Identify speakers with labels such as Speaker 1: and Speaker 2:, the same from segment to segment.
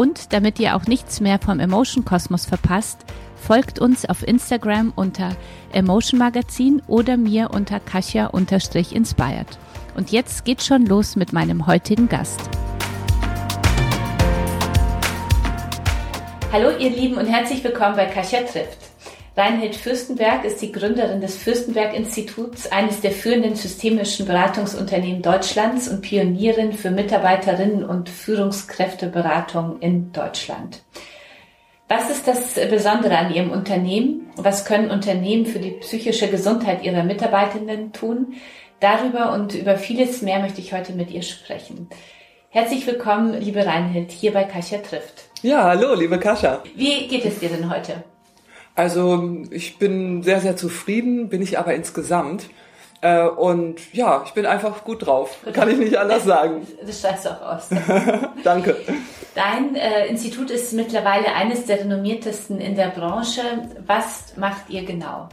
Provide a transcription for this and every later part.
Speaker 1: Und damit ihr auch nichts mehr vom Emotion Kosmos verpasst, folgt uns auf Instagram unter Emotion Magazin oder mir unter Kasia-inspired. Und jetzt geht's schon los mit meinem heutigen Gast. Hallo ihr Lieben und herzlich willkommen bei Kasia trifft. Reinhild Fürstenberg ist die Gründerin des Fürstenberg-Instituts, eines der führenden systemischen Beratungsunternehmen Deutschlands und Pionierin für Mitarbeiterinnen und Führungskräfteberatung in Deutschland. Was ist das Besondere an Ihrem Unternehmen? Was können Unternehmen für die psychische Gesundheit ihrer Mitarbeitenden tun? Darüber und über vieles mehr möchte ich heute mit ihr sprechen. Herzlich willkommen, liebe Reinhild, hier bei Kasia trifft.
Speaker 2: Ja, hallo, liebe Kascha.
Speaker 1: Wie geht es dir denn heute?
Speaker 2: Also ich bin sehr, sehr zufrieden, bin ich aber insgesamt. Äh, und ja, ich bin einfach gut drauf. Kann ich nicht anders sagen.
Speaker 1: Das schreibst du auch aus.
Speaker 2: Danke.
Speaker 1: Dein äh, Institut ist mittlerweile eines der renommiertesten in der Branche. Was macht ihr genau?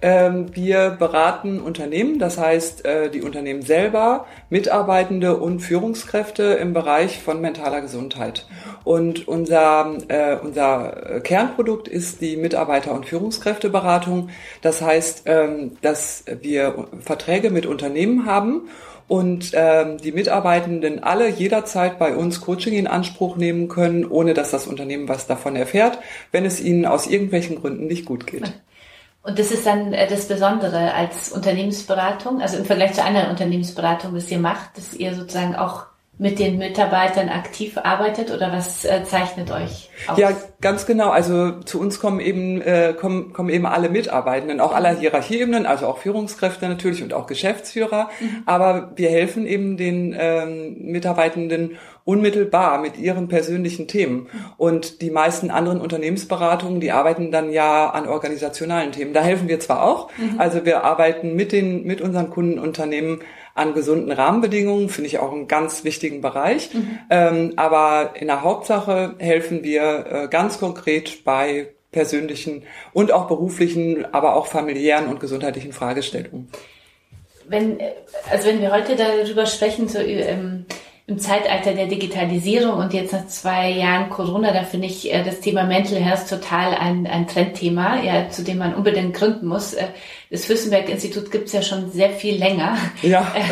Speaker 2: Ähm, wir beraten Unternehmen, das heißt äh, die Unternehmen selber, Mitarbeitende und Führungskräfte im Bereich von mentaler Gesundheit. Und unser, äh, unser Kernprodukt ist die Mitarbeiter- und Führungskräfteberatung. Das heißt, ähm, dass wir Verträge mit Unternehmen haben und ähm, die Mitarbeitenden alle jederzeit bei uns Coaching in Anspruch nehmen können, ohne dass das Unternehmen was davon erfährt, wenn es ihnen aus irgendwelchen Gründen nicht gut geht.
Speaker 1: Und das ist dann äh, das Besondere als Unternehmensberatung, also im Vergleich zu anderen Unternehmensberatungen, das ihr macht, dass ihr sozusagen auch mit den Mitarbeitern aktiv arbeitet oder was äh, zeichnet euch aus?
Speaker 2: Ja, ganz genau. Also zu uns kommen eben äh, kommen, kommen eben alle Mitarbeitenden, auch aller Hierarchieebenen, also auch Führungskräfte natürlich und auch Geschäftsführer. Mhm. Aber wir helfen eben den ähm, Mitarbeitenden unmittelbar mit ihren persönlichen Themen. Und die meisten anderen Unternehmensberatungen, die arbeiten dann ja an organisationalen Themen. Da helfen wir zwar auch, mhm. also wir arbeiten mit den, mit unseren Kundenunternehmen an gesunden Rahmenbedingungen, finde ich auch einen ganz wichtigen Bereich. Mhm. Ähm, aber in der Hauptsache helfen wir äh, ganz konkret bei persönlichen und auch beruflichen, aber auch familiären und gesundheitlichen Fragestellungen.
Speaker 1: Wenn, also wenn wir heute darüber sprechen, so ähm, im Zeitalter der Digitalisierung und jetzt nach zwei Jahren Corona, da finde ich äh, das Thema Mental Health total ein, ein Trendthema, ja, zu dem man unbedingt gründen muss. Äh, das Fürstenberg-Institut gibt es ja schon sehr viel länger.
Speaker 2: Ja.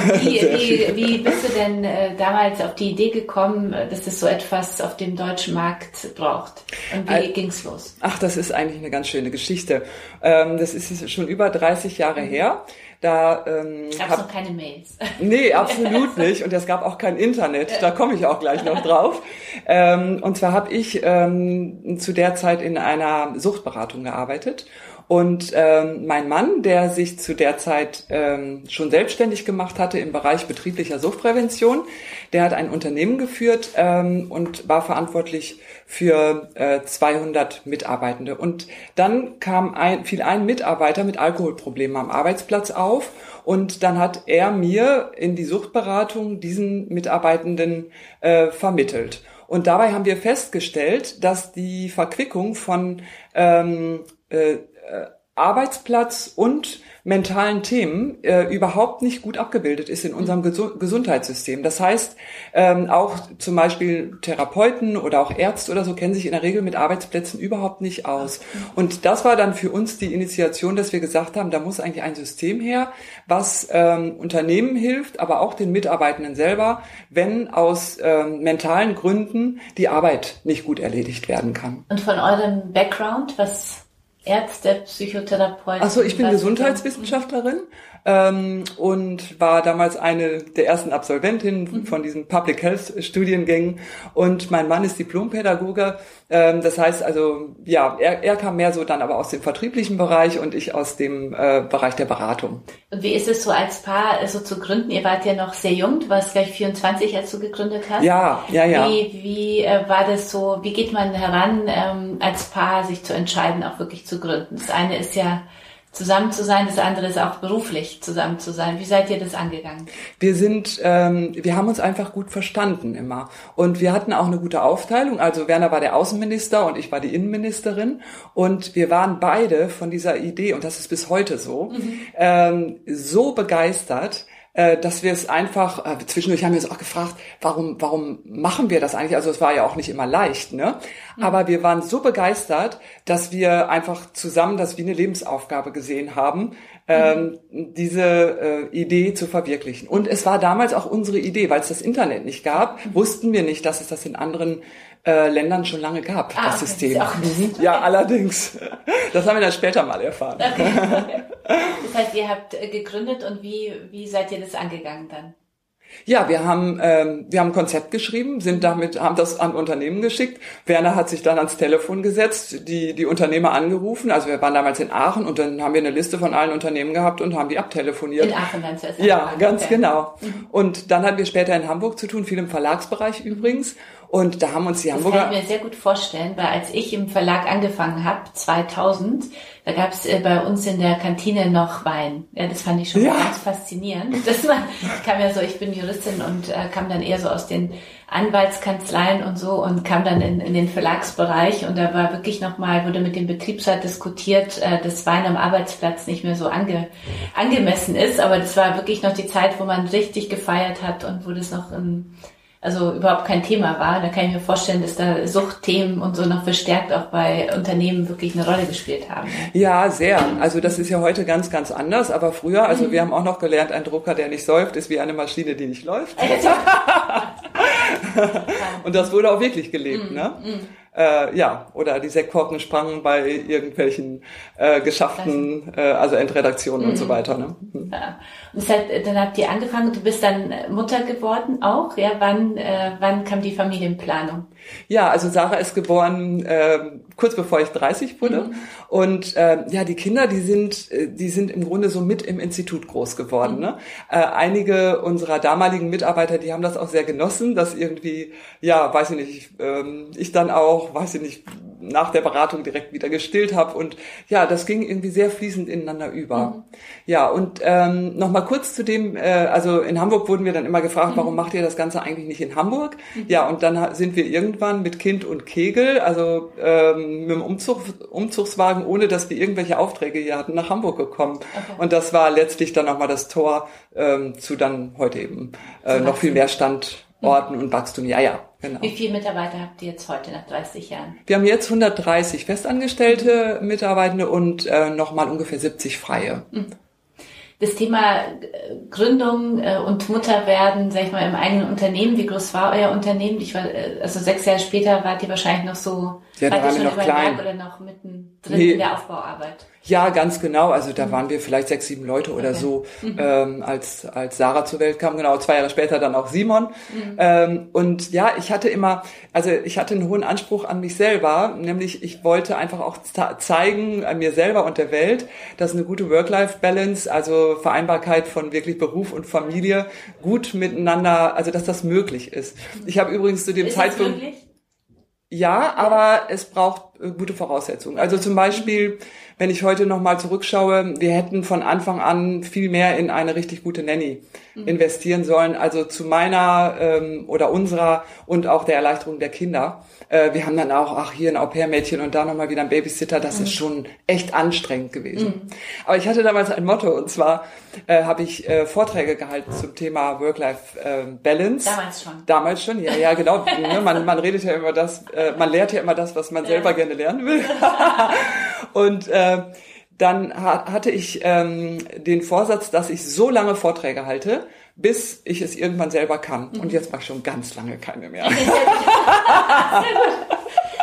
Speaker 1: Äh, wie, wie, wie bist du denn äh, damals auf die Idee gekommen, dass es so etwas auf dem deutschen Markt braucht? Und wie Al ging's los?
Speaker 2: Ach, das ist eigentlich eine ganz schöne Geschichte. Ähm, das ist schon über 30 Jahre mhm. her.
Speaker 1: Da ähm, gab es noch keine Mails.
Speaker 2: Nee, absolut nicht. Und es gab auch kein Internet. Da komme ich auch gleich noch drauf. Ähm, und zwar habe ich ähm, zu der Zeit in einer Suchtberatung gearbeitet. Und ähm, mein Mann, der sich zu der Zeit ähm, schon selbstständig gemacht hatte im Bereich betrieblicher Suchtprävention, der hat ein Unternehmen geführt ähm, und war verantwortlich für äh, 200 Mitarbeitende. Und dann kam ein, fiel ein Mitarbeiter mit Alkoholproblemen am Arbeitsplatz auf und dann hat er mir in die Suchtberatung diesen Mitarbeitenden äh, vermittelt. Und dabei haben wir festgestellt, dass die Verquickung von ähm, äh, Arbeitsplatz und mentalen Themen äh, überhaupt nicht gut abgebildet ist in unserem Gesu Gesundheitssystem. Das heißt, ähm, auch zum Beispiel Therapeuten oder auch Ärzte oder so kennen sich in der Regel mit Arbeitsplätzen überhaupt nicht aus. Und das war dann für uns die Initiation, dass wir gesagt haben, da muss eigentlich ein System her, was ähm, Unternehmen hilft, aber auch den Mitarbeitenden selber, wenn aus ähm, mentalen Gründen die Arbeit nicht gut erledigt werden kann.
Speaker 1: Und von eurem Background, was Ärzte, Psychotherapeuten?
Speaker 2: Achso, ich bin Gesundheitswissenschaftlerin ähm, und war damals eine der ersten Absolventinnen mhm. von diesen Public Health Studiengängen und mein Mann ist Diplompädagoge. Ähm, das heißt also, ja, er, er kam mehr so dann aber aus dem vertrieblichen Bereich und ich aus dem äh, Bereich der Beratung.
Speaker 1: Und wie ist es so als Paar so zu gründen? Ihr wart ja noch sehr jung, du warst gleich 24, als du gegründet hast.
Speaker 2: Ja, ja, ja.
Speaker 1: Wie, wie äh, war das so, wie geht man heran, ähm, als Paar sich zu entscheiden, auch wirklich zu gründen? Das eine ist ja zusammen zu sein, das andere ist auch beruflich zusammen zu sein. Wie seid ihr das angegangen?
Speaker 2: Wir sind, ähm, wir haben uns einfach gut verstanden immer und wir hatten auch eine gute Aufteilung. Also Werner war der Außenminister und ich war die Innenministerin und wir waren beide von dieser Idee und das ist bis heute so mhm. ähm, so begeistert, dass wir es einfach, äh, zwischendurch haben wir uns auch gefragt, warum, warum machen wir das eigentlich? Also es war ja auch nicht immer leicht, ne? Mhm. Aber wir waren so begeistert, dass wir einfach zusammen das wie eine Lebensaufgabe gesehen haben, ähm, mhm. diese äh, Idee zu verwirklichen. Und es war damals auch unsere Idee, weil es das Internet nicht gab, mhm. wussten wir nicht, dass es das in anderen äh, Ländern schon lange gab, ah, das okay. System. Das mhm. Ja, allerdings. Das haben wir dann später mal erfahren. Okay.
Speaker 1: Das heißt, ihr habt äh, gegründet und wie, wie seid ihr das angegangen dann?
Speaker 2: Ja, wir haben ähm, wir haben ein Konzept geschrieben, sind damit haben das an Unternehmen geschickt. Werner hat sich dann ans Telefon gesetzt, die die Unternehmer angerufen. Also wir waren damals in Aachen und dann haben wir eine Liste von allen Unternehmen gehabt und haben die abtelefoniert.
Speaker 1: In Aachen dann zuerst.
Speaker 2: Ja, ganz okay. genau. Mhm. Und dann hatten wir später in Hamburg zu tun, viel im Verlagsbereich übrigens. Und da haben uns die Hamburger...
Speaker 1: Das kann ich mir sehr gut vorstellen, weil als ich im Verlag angefangen habe, 2000, da gab es äh, bei uns in der Kantine noch Wein. Ja, das fand ich schon ja. ganz faszinierend. Das war, ich kam ja so, ich bin Juristin und äh, kam dann eher so aus den Anwaltskanzleien und so und kam dann in, in den Verlagsbereich und da war wirklich nochmal, wurde mit dem Betriebsrat diskutiert, äh, dass Wein am Arbeitsplatz nicht mehr so ange, angemessen ist, aber das war wirklich noch die Zeit, wo man richtig gefeiert hat und wo das noch ein also überhaupt kein Thema war. Da kann ich mir vorstellen, dass da Suchtthemen und so noch verstärkt auch bei Unternehmen wirklich eine Rolle gespielt haben.
Speaker 2: Ja, sehr. Also das ist ja heute ganz, ganz anders. Aber früher, also mhm. wir haben auch noch gelernt, ein Drucker, der nicht säuft, ist wie eine Maschine, die nicht läuft. und das wurde auch wirklich gelebt. Mhm. Ne? Äh, ja, oder die Sektkorken sprangen bei irgendwelchen äh, geschafften, äh, also Endredaktionen mhm. und so mhm. weiter. Ne?
Speaker 1: Mhm. Ja. Und das heißt, dann habt ihr angefangen, du bist dann Mutter geworden auch. Ja, wann, äh, wann kam die Familienplanung?
Speaker 2: Ja, also Sarah ist geboren äh, kurz bevor ich 30 wurde. Mhm. Und äh, ja, die Kinder, die sind, äh, die sind im Grunde so mit im Institut groß geworden. Mhm. Ne? Äh, einige unserer damaligen Mitarbeiter, die haben das auch sehr genossen, dass irgendwie, ja, weiß ich nicht, ich, ähm, ich dann auch, weiß ich nicht, nach der Beratung direkt wieder gestillt habe. Und ja, das ging irgendwie sehr fließend ineinander über. Mhm. Ja, und ähm, nochmal kurz zu dem, äh, also in Hamburg wurden wir dann immer gefragt, mhm. warum macht ihr das Ganze eigentlich nicht in Hamburg? Mhm. Ja, und dann sind wir irgendwann mit Kind und Kegel, also ähm, mit dem Umzug, Umzugswagen, ohne dass wir irgendwelche Aufträge hier hatten, nach Hamburg gekommen. Okay. Und das war letztlich dann nochmal das Tor ähm, zu dann heute eben äh, noch viel mehr Standorten mhm. und Wachstum. Ja, ja.
Speaker 1: Genau. Wie viele Mitarbeiter habt ihr jetzt heute nach 30 Jahren?
Speaker 2: Wir haben jetzt 130 festangestellte Mitarbeitende und äh, nochmal ungefähr 70 freie. Mhm
Speaker 1: das Thema äh, Gründung äh, und Mutterwerden, sag ich mal, im eigenen Unternehmen, wie groß war euer Unternehmen? Ich war, äh, also sechs Jahre später wart ihr wahrscheinlich noch so,
Speaker 2: ja,
Speaker 1: wart
Speaker 2: ihr schon noch klein.
Speaker 1: oder noch mittendrin nee. in der Aufbauarbeit?
Speaker 2: Ja, ganz genau. Also da mhm. waren wir vielleicht sechs, sieben Leute oder okay. so, mhm. ähm, als, als Sarah zur Welt kam. Genau, zwei Jahre später dann auch Simon. Mhm. Ähm, und ja, ich hatte immer, also ich hatte einen hohen Anspruch an mich selber, nämlich ich wollte einfach auch zeigen, an mir selber und der Welt, dass eine gute Work-Life-Balance, also Vereinbarkeit von wirklich Beruf und Familie gut miteinander, also dass das möglich ist. Ich habe übrigens zu dem ist Zeitpunkt... Ja, aber es braucht äh, gute Voraussetzungen. Also zum Beispiel, wenn ich heute nochmal zurückschaue, wir hätten von Anfang an viel mehr in eine richtig gute Nanny mhm. investieren sollen. Also zu meiner ähm, oder unserer und auch der Erleichterung der Kinder. Äh, wir haben dann auch, ach, hier ein Au-pair-Mädchen und da nochmal wieder ein Babysitter. Das mhm. ist schon echt anstrengend gewesen. Mhm. Aber ich hatte damals ein Motto und zwar äh, habe ich äh, Vorträge gehalten zum Thema Work-Life-Balance.
Speaker 1: Ähm, damals schon.
Speaker 2: Damals schon, ja, ja, genau. ne, man, man redet ja immer das, äh, man lehrt ja immer das, was man selber gerne lernen will. und äh, dann hatte ich ähm, den Vorsatz, dass ich so lange Vorträge halte, bis ich es irgendwann selber kann. Mhm. Und jetzt mache ich schon ganz lange keine mehr. Sehr gut.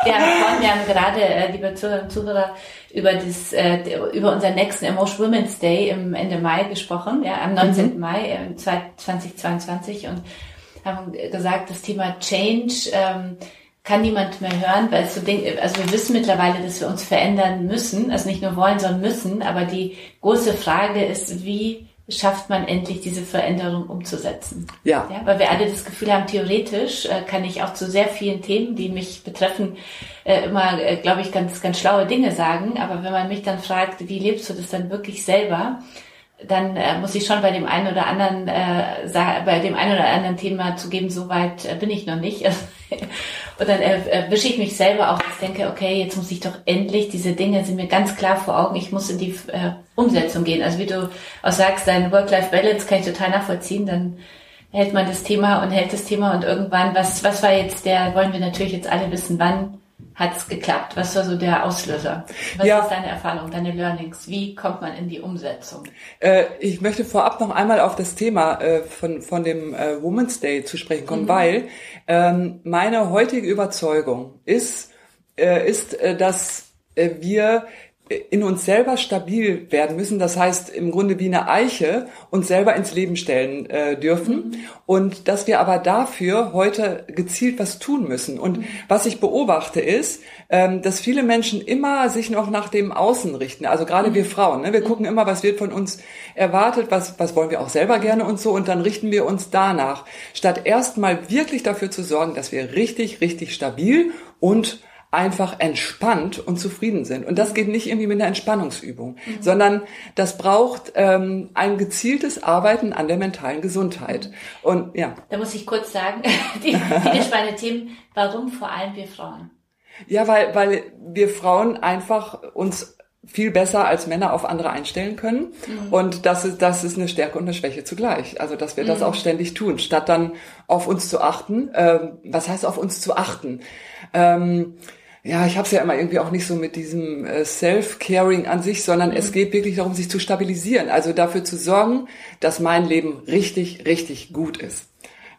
Speaker 1: wir, haben, wir haben gerade, äh, liebe Zuhörer und Zuhörer, über, das, äh, über unseren nächsten Emotion Women's Day im Ende Mai gesprochen, ja, am 19. Mhm. Mai äh, 2022 und haben gesagt, das Thema Change ähm, kann niemand mehr hören, weil es so Ding, also wir wissen mittlerweile, dass wir uns verändern müssen, also nicht nur wollen, sondern müssen, aber die große Frage ist, wie schafft man endlich diese Veränderung umzusetzen. Ja. ja weil wir alle das Gefühl haben, theoretisch äh, kann ich auch zu sehr vielen Themen, die mich betreffen, äh, immer, äh, glaube ich, ganz, ganz schlaue Dinge sagen. Aber wenn man mich dann fragt, wie lebst du das dann wirklich selber, dann äh, muss ich schon bei dem einen oder anderen äh, bei dem einen oder anderen Thema zugeben, so weit äh, bin ich noch nicht. und dann erwische ich mich selber auch, ich denke, okay, jetzt muss ich doch endlich, diese Dinge sind mir ganz klar vor Augen, ich muss in die äh, Umsetzung gehen. Also wie du auch sagst, dein Work-Life-Balance kann ich total nachvollziehen, dann hält man das Thema und hält das Thema und irgendwann, was, was war jetzt der, wollen wir natürlich jetzt alle wissen, wann hat es geklappt? Was war so der Auslöser? Was ja. ist deine Erfahrung, deine Learnings? Wie kommt man in die Umsetzung?
Speaker 2: Äh, ich möchte vorab noch einmal auf das Thema äh, von, von dem äh, Women's Day zu sprechen kommen, mhm. weil ähm, meine heutige Überzeugung ist, äh, ist äh, dass äh, wir in uns selber stabil werden müssen. Das heißt, im Grunde wie eine Eiche uns selber ins Leben stellen äh, dürfen. Mhm. Und dass wir aber dafür heute gezielt was tun müssen. Und mhm. was ich beobachte ist, ähm, dass viele Menschen immer sich noch nach dem Außen richten. Also gerade mhm. wir Frauen. Ne? Wir mhm. gucken immer, was wird von uns erwartet, was, was wollen wir auch selber gerne und so. Und dann richten wir uns danach. Statt erstmal wirklich dafür zu sorgen, dass wir richtig, richtig stabil und einfach entspannt und zufrieden sind. Und das geht nicht irgendwie mit einer Entspannungsübung, mhm. sondern das braucht ähm, ein gezieltes Arbeiten an der mentalen Gesundheit. Und ja.
Speaker 1: Da muss ich kurz sagen, die, viele spannende Themen, warum vor allem wir Frauen?
Speaker 2: Ja, weil, weil wir Frauen einfach uns viel besser als Männer auf andere einstellen können. Mhm. Und das ist, das ist eine Stärke und eine Schwäche zugleich. Also, dass wir das mhm. auch ständig tun, statt dann auf uns zu achten. Ähm, was heißt auf uns zu achten? Ähm, ja, ich habe es ja immer irgendwie auch nicht so mit diesem äh, Self-Caring an sich, sondern mhm. es geht wirklich darum, sich zu stabilisieren. Also dafür zu sorgen, dass mein Leben richtig, richtig gut ist.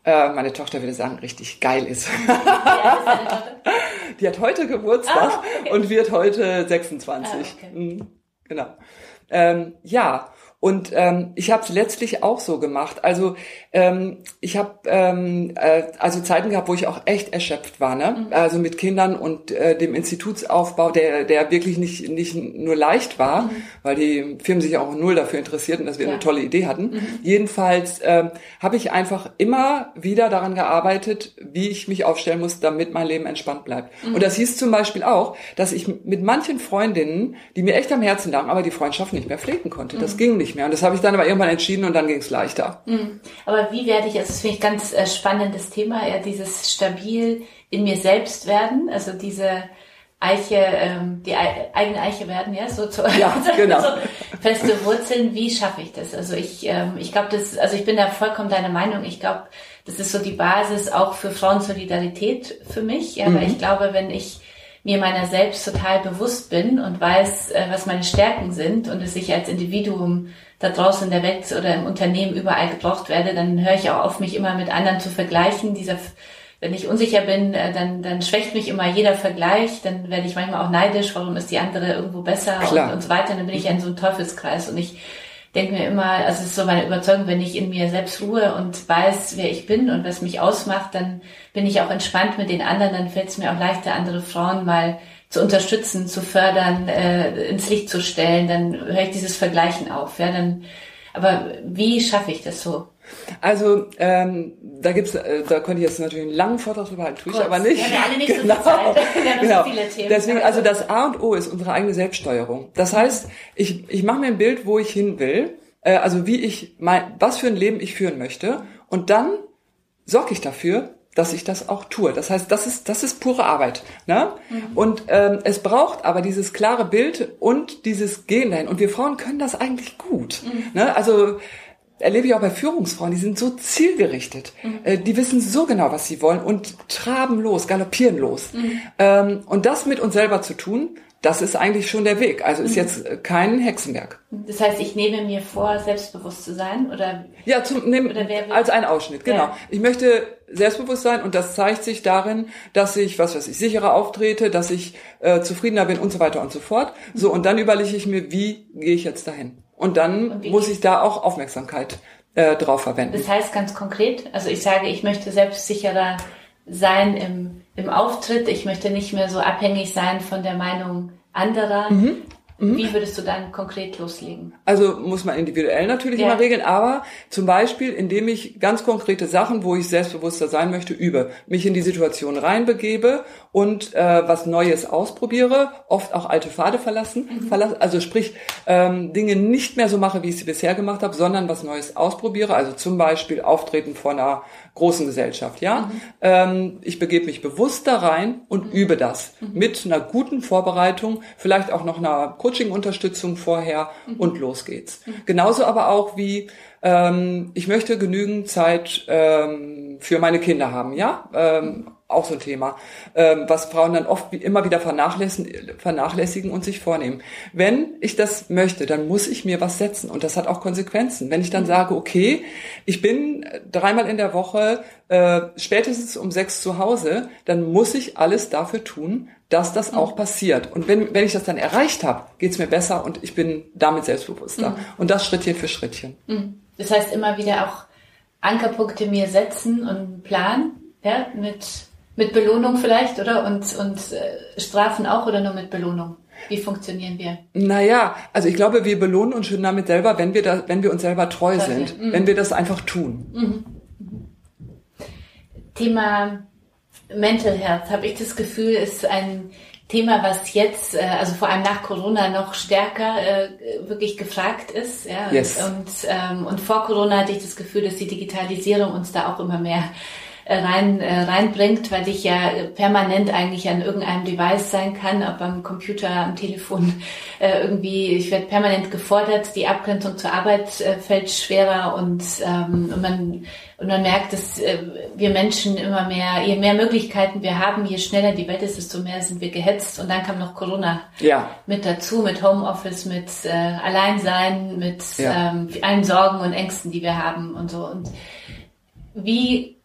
Speaker 2: Äh, meine Tochter würde sagen, richtig geil ist. Die hat heute Geburtstag ah, okay. und wird heute 26. Ah, okay. mhm, genau. Ähm, ja, und ähm, ich habe es letztlich auch so gemacht. Also ähm, ich habe ähm, äh, also Zeiten gehabt, wo ich auch echt erschöpft war, ne? Mhm. Also mit Kindern und äh, dem Institutsaufbau, der der wirklich nicht nicht nur leicht war, mhm. weil die Firmen sich auch null dafür interessierten, dass wir ja. eine tolle Idee hatten. Mhm. Jedenfalls ähm, habe ich einfach immer wieder daran gearbeitet, wie ich mich aufstellen muss, damit mein Leben entspannt bleibt. Mhm. Und das hieß zum Beispiel auch, dass ich mit manchen Freundinnen, die mir echt am Herzen lagen, aber die Freundschaft nicht mehr pflegen konnte. Das mhm. ging nicht nicht mehr. Und das habe ich dann aber irgendwann entschieden und dann ging es leichter.
Speaker 1: Mhm. Aber wie werde ich, also das finde ich ganz äh, spannendes Thema, ja, dieses stabil in mir selbst werden, also diese Eiche, ähm, die eigene Eiche werden, ja, so zu ja, genau. so feste Wurzeln. Wie schaffe ich das? Also ich, ähm, ich glaube, das, also ich bin da vollkommen deiner Meinung. Ich glaube, das ist so die Basis auch für Frauensolidarität für mich. Ja, mhm. weil ich glaube, wenn ich mir meiner selbst total bewusst bin und weiß, äh, was meine Stärken sind und dass ich als Individuum da draußen in der Welt oder im Unternehmen überall gebraucht werde, dann höre ich auch auf, mich immer mit anderen zu vergleichen. Dieser, wenn ich unsicher bin, äh, dann, dann schwächt mich immer jeder Vergleich, dann werde ich manchmal auch neidisch, warum ist die andere irgendwo besser und, und so weiter. Dann bin ich in so einem Teufelskreis und ich denke mir immer, also es ist so meine Überzeugung, wenn ich in mir selbst ruhe und weiß, wer ich bin und was mich ausmacht, dann bin ich auch entspannt mit den anderen, dann fällt es mir auch leichter, andere Frauen mal zu unterstützen, zu fördern, äh, ins Licht zu stellen, dann höre ich dieses Vergleichen auf. Ja, dann, aber wie schaffe ich das so?
Speaker 2: Also ähm, da gibt's, äh, da könnte ich jetzt natürlich einen langen Vortrag drüber halten, tue ich aber nicht. Ja, alle nicht genau. so Zeit. Wir haben genau. so viele Themen. Deswegen, also das A und O ist unsere eigene Selbststeuerung. Das heißt, ich, ich mache mir ein Bild, wo ich hin will, äh, also wie ich mein, was für ein Leben ich führen möchte, und dann sorge ich dafür, dass ich das auch tue. Das heißt, das ist das ist pure Arbeit. Ne? Mhm. Und ähm, es braucht aber dieses klare Bild und dieses Gehen dahin. Und wir Frauen können das eigentlich gut. Mhm. Ne? Also erlebe ich auch bei Führungsfrauen, die sind so zielgerichtet. Mhm. Äh, die wissen so genau, was sie wollen und traben los, galoppieren los. Mhm. Ähm, und das mit uns selber zu tun, das ist eigentlich schon der Weg. Also ist mhm. jetzt kein Hexenwerk.
Speaker 1: Das heißt, ich nehme mir vor, selbstbewusst zu sein, oder?
Speaker 2: Ja, zum, nehm, oder wer als ein Ausschnitt, genau. Ja. Ich möchte selbstbewusst sein und das zeigt sich darin, dass ich, was weiß ich, sicherer auftrete, dass ich äh, zufriedener bin und so weiter und so fort. So, und dann überlege ich mir, wie gehe ich jetzt dahin? Und dann und muss ich da auch Aufmerksamkeit äh, drauf verwenden.
Speaker 1: Das heißt ganz konkret, also ich sage, ich möchte selbstsicherer sein im, im Auftritt, ich möchte nicht mehr so abhängig sein von der Meinung anderer. Mhm. Mhm. Wie würdest du dann konkret loslegen?
Speaker 2: Also muss man individuell natürlich ja. immer regeln, aber zum Beispiel, indem ich ganz konkrete Sachen, wo ich selbstbewusster sein möchte, übe, mich in die Situation reinbegebe und äh, was Neues ausprobiere, oft auch alte Pfade verlassen, mhm. verlassen also sprich ähm, Dinge nicht mehr so mache, wie ich sie bisher gemacht habe, sondern was Neues ausprobiere. Also zum Beispiel Auftreten vor einer großen Gesellschaft, ja. Mhm. Ähm, ich begebe mich bewusst da rein und mhm. übe das mhm. mit einer guten Vorbereitung, vielleicht auch noch einer Coaching-Unterstützung vorher mhm. und los geht's. Mhm. Genauso aber auch wie ähm, ich möchte genügend Zeit ähm, für meine Kinder haben, ja. Ähm, auch so ein Thema, ähm, was Frauen dann oft immer wieder vernachlässigen, vernachlässigen und sich vornehmen. Wenn ich das möchte, dann muss ich mir was setzen und das hat auch Konsequenzen. Wenn ich dann sage, okay, ich bin dreimal in der Woche äh, spätestens um sechs zu Hause, dann muss ich alles dafür tun, dass das auch passiert. Und wenn, wenn ich das dann erreicht habe, geht's mir besser und ich bin damit selbstbewusster. Mhm. Und das Schrittchen für Schrittchen.
Speaker 1: Mhm. Das heißt immer wieder auch Ankerpunkte mir setzen und planen, ja, mit mit Belohnung vielleicht, oder? Und, und äh, Strafen auch oder nur mit Belohnung? Wie funktionieren wir?
Speaker 2: Naja, also ich glaube, wir belohnen uns schon damit selber, wenn wir, da, wenn wir uns selber treu das sind, mhm. wenn wir das einfach tun. Mhm.
Speaker 1: Mhm. Thema Mental Health, habe ich das Gefühl, ist ein Thema, was jetzt, äh, also vor allem nach Corona noch stärker äh, wirklich gefragt ist. Ja? Yes. Und, ähm, und vor Corona hatte ich das Gefühl, dass die Digitalisierung uns da auch immer mehr rein, äh, reinbringt, weil ich ja permanent eigentlich an irgendeinem Device sein kann, ob am Computer, am Telefon, äh, irgendwie, ich werde permanent gefordert, die Abgrenzung zur Arbeit äh, fällt schwerer und, ähm, und man und man merkt, dass äh, wir Menschen immer mehr, je mehr Möglichkeiten wir haben, je schneller die Welt ist, desto mehr sind wir gehetzt. Und dann kam noch Corona ja. mit dazu, mit Homeoffice, mit äh, Alleinsein, mit ja. ähm, allen Sorgen und Ängsten, die wir haben und so. Und wie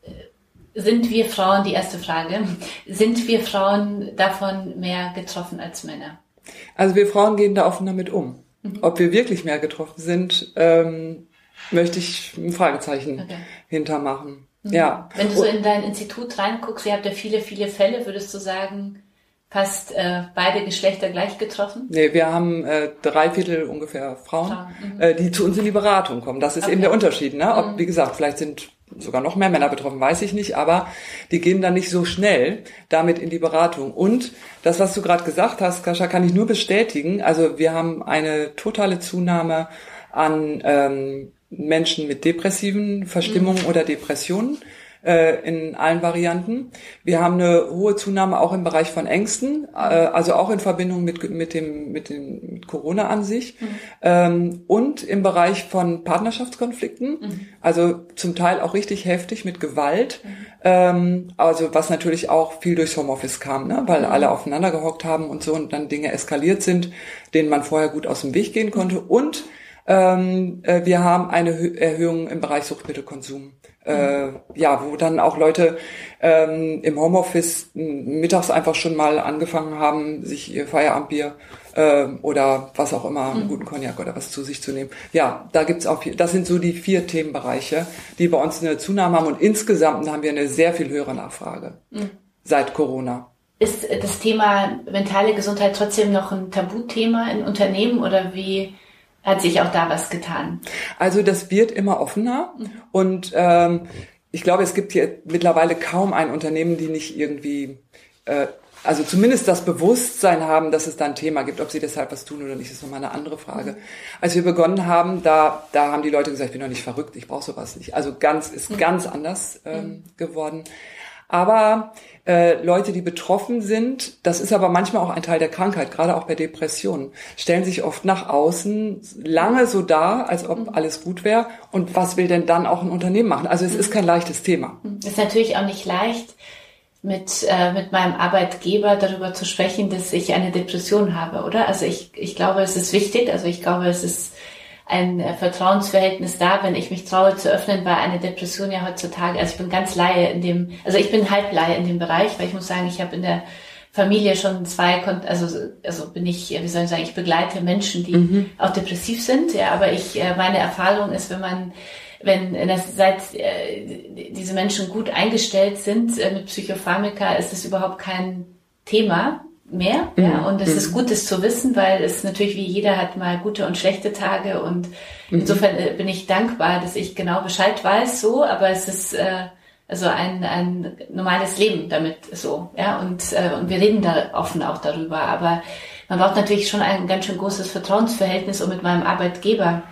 Speaker 1: sind wir Frauen, die erste Frage, sind wir Frauen davon mehr getroffen als Männer?
Speaker 2: Also wir Frauen gehen da offen damit um. Mhm. Ob wir wirklich mehr getroffen sind, ähm, möchte ich ein Fragezeichen okay. hintermachen. Mhm. Ja.
Speaker 1: Wenn du so in dein Institut reinguckst, ihr habt ja viele, viele Fälle, würdest du sagen, fast äh, beide Geschlechter gleich getroffen?
Speaker 2: Nee, wir haben äh, drei Viertel ungefähr Frauen, Frauen. Mhm. Äh, die zu uns in die Beratung kommen. Das ist okay. eben der Unterschied. Ne? Ob, mhm. Wie gesagt, vielleicht sind sogar noch mehr Männer betroffen, weiß ich nicht, aber die gehen dann nicht so schnell damit in die Beratung. Und das, was du gerade gesagt hast, Kascha, kann ich nur bestätigen. Also wir haben eine totale Zunahme an ähm, Menschen mit depressiven Verstimmungen mhm. oder Depressionen äh, in allen Varianten. Wir haben eine hohe Zunahme auch im Bereich von Ängsten, äh, also auch in Verbindung mit, mit dem mit dem mit Corona an sich mhm. ähm, und im Bereich von Partnerschaftskonflikten, mhm. also zum Teil auch richtig heftig mit Gewalt, mhm. ähm, also was natürlich auch viel durchs Homeoffice kam, ne? weil mhm. alle aufeinander gehockt haben und so und dann Dinge eskaliert sind, denen man vorher gut aus dem Weg gehen konnte und ähm, äh, wir haben eine Erhöhung im Bereich Suchtmittelkonsum äh, ja, wo dann auch Leute ähm, im Homeoffice mittags einfach schon mal angefangen haben, sich ihr Feierabendbier äh, oder was auch immer, einen mhm. guten Cognac oder was zu sich zu nehmen. Ja, da gibt's auch, das sind so die vier Themenbereiche, die bei uns eine Zunahme haben und insgesamt haben wir eine sehr viel höhere Nachfrage mhm. seit Corona.
Speaker 1: Ist das Thema mentale Gesundheit trotzdem noch ein Tabuthema in Unternehmen oder wie hat sich auch da was getan?
Speaker 2: Also das wird immer offener und ähm, ich glaube, es gibt hier mittlerweile kaum ein Unternehmen, die nicht irgendwie, äh, also zumindest das Bewusstsein haben, dass es da ein Thema gibt. Ob sie deshalb was tun oder nicht, ist nochmal eine andere Frage. Als wir begonnen haben, da, da haben die Leute gesagt, ich bin doch nicht verrückt, ich brauche sowas nicht. Also ganz, ist mhm. ganz anders ähm, geworden. Aber äh, Leute, die betroffen sind, das ist aber manchmal auch ein Teil der Krankheit, gerade auch bei Depressionen, stellen sich oft nach außen lange so dar, als ob mhm. alles gut wäre. Und was will denn dann auch ein Unternehmen machen? Also es ist kein leichtes Thema.
Speaker 1: Es ist natürlich auch nicht leicht, mit, äh, mit meinem Arbeitgeber darüber zu sprechen, dass ich eine Depression habe, oder? Also ich, ich glaube, es ist wichtig, also ich glaube, es ist ein äh, Vertrauensverhältnis da, wenn ich mich traue zu öffnen, weil eine Depression ja heutzutage, also ich bin ganz Laie in dem, also ich bin halb Laie in dem Bereich, weil ich muss sagen, ich habe in der Familie schon zwei, also, also bin ich, wie soll ich sagen, ich begleite Menschen, die mhm. auch depressiv sind, ja, aber ich, äh, meine Erfahrung ist, wenn man wenn das, seit äh, diese Menschen gut eingestellt sind äh, mit Psychopharmaka, ist es überhaupt kein Thema mehr. Mhm. Ja, und es mhm. ist gut, das zu wissen, weil es natürlich wie jeder hat mal gute und schlechte Tage und mhm. insofern äh, bin ich dankbar, dass ich genau Bescheid weiß, so, aber es ist äh, also ein, ein normales Leben damit so, ja, und, äh, und wir reden da offen auch darüber, aber man braucht natürlich schon ein ganz schön großes Vertrauensverhältnis, um mit meinem Arbeitgeber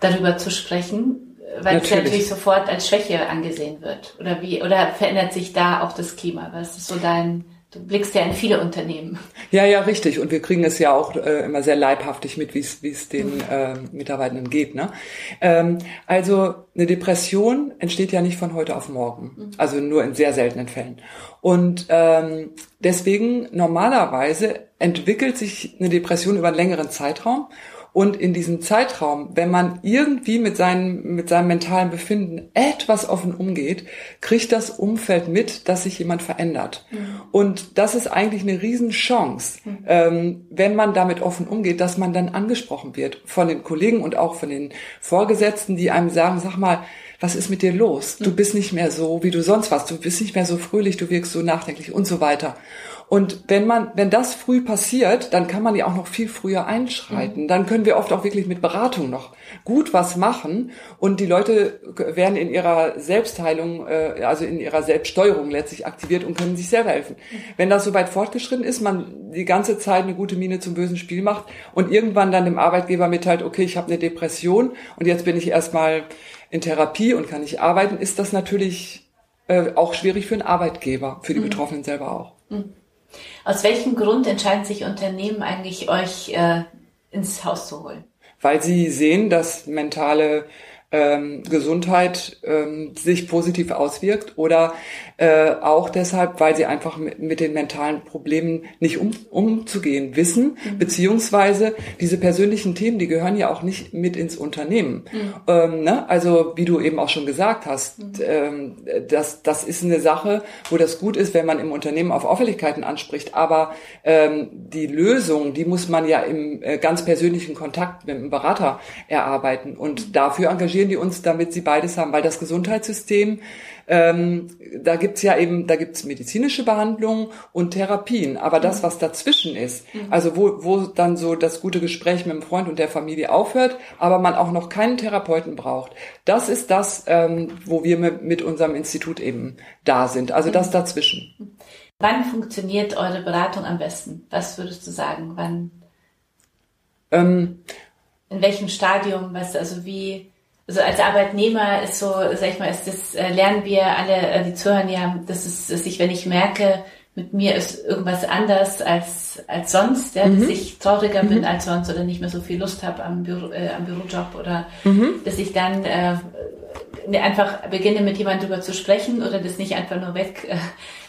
Speaker 1: darüber zu sprechen, weil natürlich. es natürlich sofort als Schwäche angesehen wird. Oder wie, oder verändert sich da auch das Klima? Was ist so dein, du blickst ja in viele Unternehmen.
Speaker 2: Ja, ja, richtig. Und wir kriegen es ja auch äh, immer sehr leibhaftig mit, wie es den äh, Mitarbeitenden geht. Ne? Ähm, also eine Depression entsteht ja nicht von heute auf morgen. Mhm. Also nur in sehr seltenen Fällen. Und ähm, deswegen normalerweise entwickelt sich eine Depression über einen längeren Zeitraum. Und in diesem Zeitraum, wenn man irgendwie mit seinem, mit seinem mentalen Befinden etwas offen umgeht, kriegt das Umfeld mit, dass sich jemand verändert. Mhm. Und das ist eigentlich eine Riesenchance, mhm. ähm, wenn man damit offen umgeht, dass man dann angesprochen wird von den Kollegen und auch von den Vorgesetzten, die einem sagen, sag mal, was ist mit dir los? Du mhm. bist nicht mehr so, wie du sonst warst. Du bist nicht mehr so fröhlich, du wirkst so nachdenklich und so weiter. Und wenn man, wenn das früh passiert, dann kann man ja auch noch viel früher einschreiten. Mhm. Dann können wir oft auch wirklich mit Beratung noch gut was machen und die Leute werden in ihrer Selbstheilung, äh, also in ihrer Selbststeuerung letztlich aktiviert und können sich selber helfen. Mhm. Wenn das so weit fortgeschritten ist, man die ganze Zeit eine gute Miene zum bösen Spiel macht und irgendwann dann dem Arbeitgeber mitteilt, okay, ich habe eine Depression und jetzt bin ich erstmal in Therapie und kann nicht arbeiten, ist das natürlich äh, auch schwierig für einen Arbeitgeber, für die mhm. Betroffenen selber auch. Mhm.
Speaker 1: Aus welchem Grund entscheiden sich Unternehmen eigentlich, euch äh, ins Haus zu holen?
Speaker 2: Weil sie sehen, dass mentale ähm, Gesundheit ähm, sich positiv auswirkt oder äh, auch deshalb, weil sie einfach mit, mit den mentalen Problemen nicht um, umzugehen wissen, mhm. beziehungsweise diese persönlichen Themen, die gehören ja auch nicht mit ins Unternehmen. Mhm. Ähm, ne? Also wie du eben auch schon gesagt hast, mhm. ähm, das, das ist eine Sache, wo das gut ist, wenn man im Unternehmen auf Auffälligkeiten anspricht, aber ähm, die Lösung, die muss man ja im äh, ganz persönlichen Kontakt mit dem Berater erarbeiten und mhm. dafür engagieren engagieren die uns, damit sie beides haben, weil das Gesundheitssystem, ähm, da gibt's ja eben, da gibt's medizinische Behandlungen und Therapien, aber das, was dazwischen ist, mhm. also wo, wo dann so das gute Gespräch mit dem Freund und der Familie aufhört, aber man auch noch keinen Therapeuten braucht, das ist das, ähm, wo wir mit, mit unserem Institut eben da sind, also das mhm. dazwischen.
Speaker 1: Wann funktioniert eure Beratung am besten? Was würdest du sagen? Wann?
Speaker 2: Ähm,
Speaker 1: in welchem Stadium, weißt du, also wie, also als Arbeitnehmer ist so, sag ich mal, ist das, äh, lernen wir alle, äh, die zuhören ja, das ist, dass ich, wenn ich merke, mit mir ist irgendwas anders als, als sonst, ja, mhm. dass ich trauriger mhm. bin als sonst oder nicht mehr so viel Lust habe am, Büro, äh, am Bürojob oder mhm. dass ich dann äh, einfach beginne mit jemandem darüber zu sprechen oder das nicht einfach nur weg, äh,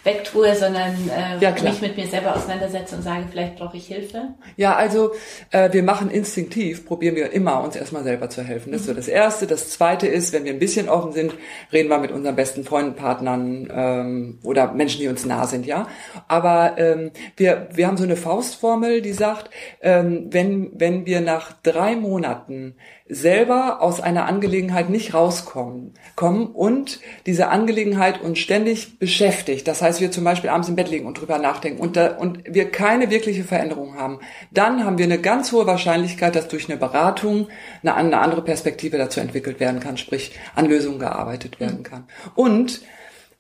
Speaker 1: wegtue, sondern äh, ja, mich mit mir selber auseinandersetze und sage, vielleicht brauche ich Hilfe?
Speaker 2: Ja, also äh, wir machen instinktiv, probieren wir immer, uns erstmal selber zu helfen. Das ist so das Erste. Das Zweite ist, wenn wir ein bisschen offen sind, reden wir mit unseren besten Freunden, Partnern ähm, oder Menschen, die uns nah sind, ja. Aber ähm, wir, wir haben so eine Faustformel, die sagt, ähm, wenn, wenn wir nach drei Monaten selber aus einer Angelegenheit nicht rauskommen kommen und diese Angelegenheit uns ständig beschäftigt. Das heißt, wir zum Beispiel abends im Bett liegen und drüber nachdenken und, da, und wir keine wirkliche Veränderung haben. Dann haben wir eine ganz hohe Wahrscheinlichkeit, dass durch eine Beratung eine, eine andere Perspektive dazu entwickelt werden kann, sprich an Lösungen gearbeitet werden kann. Und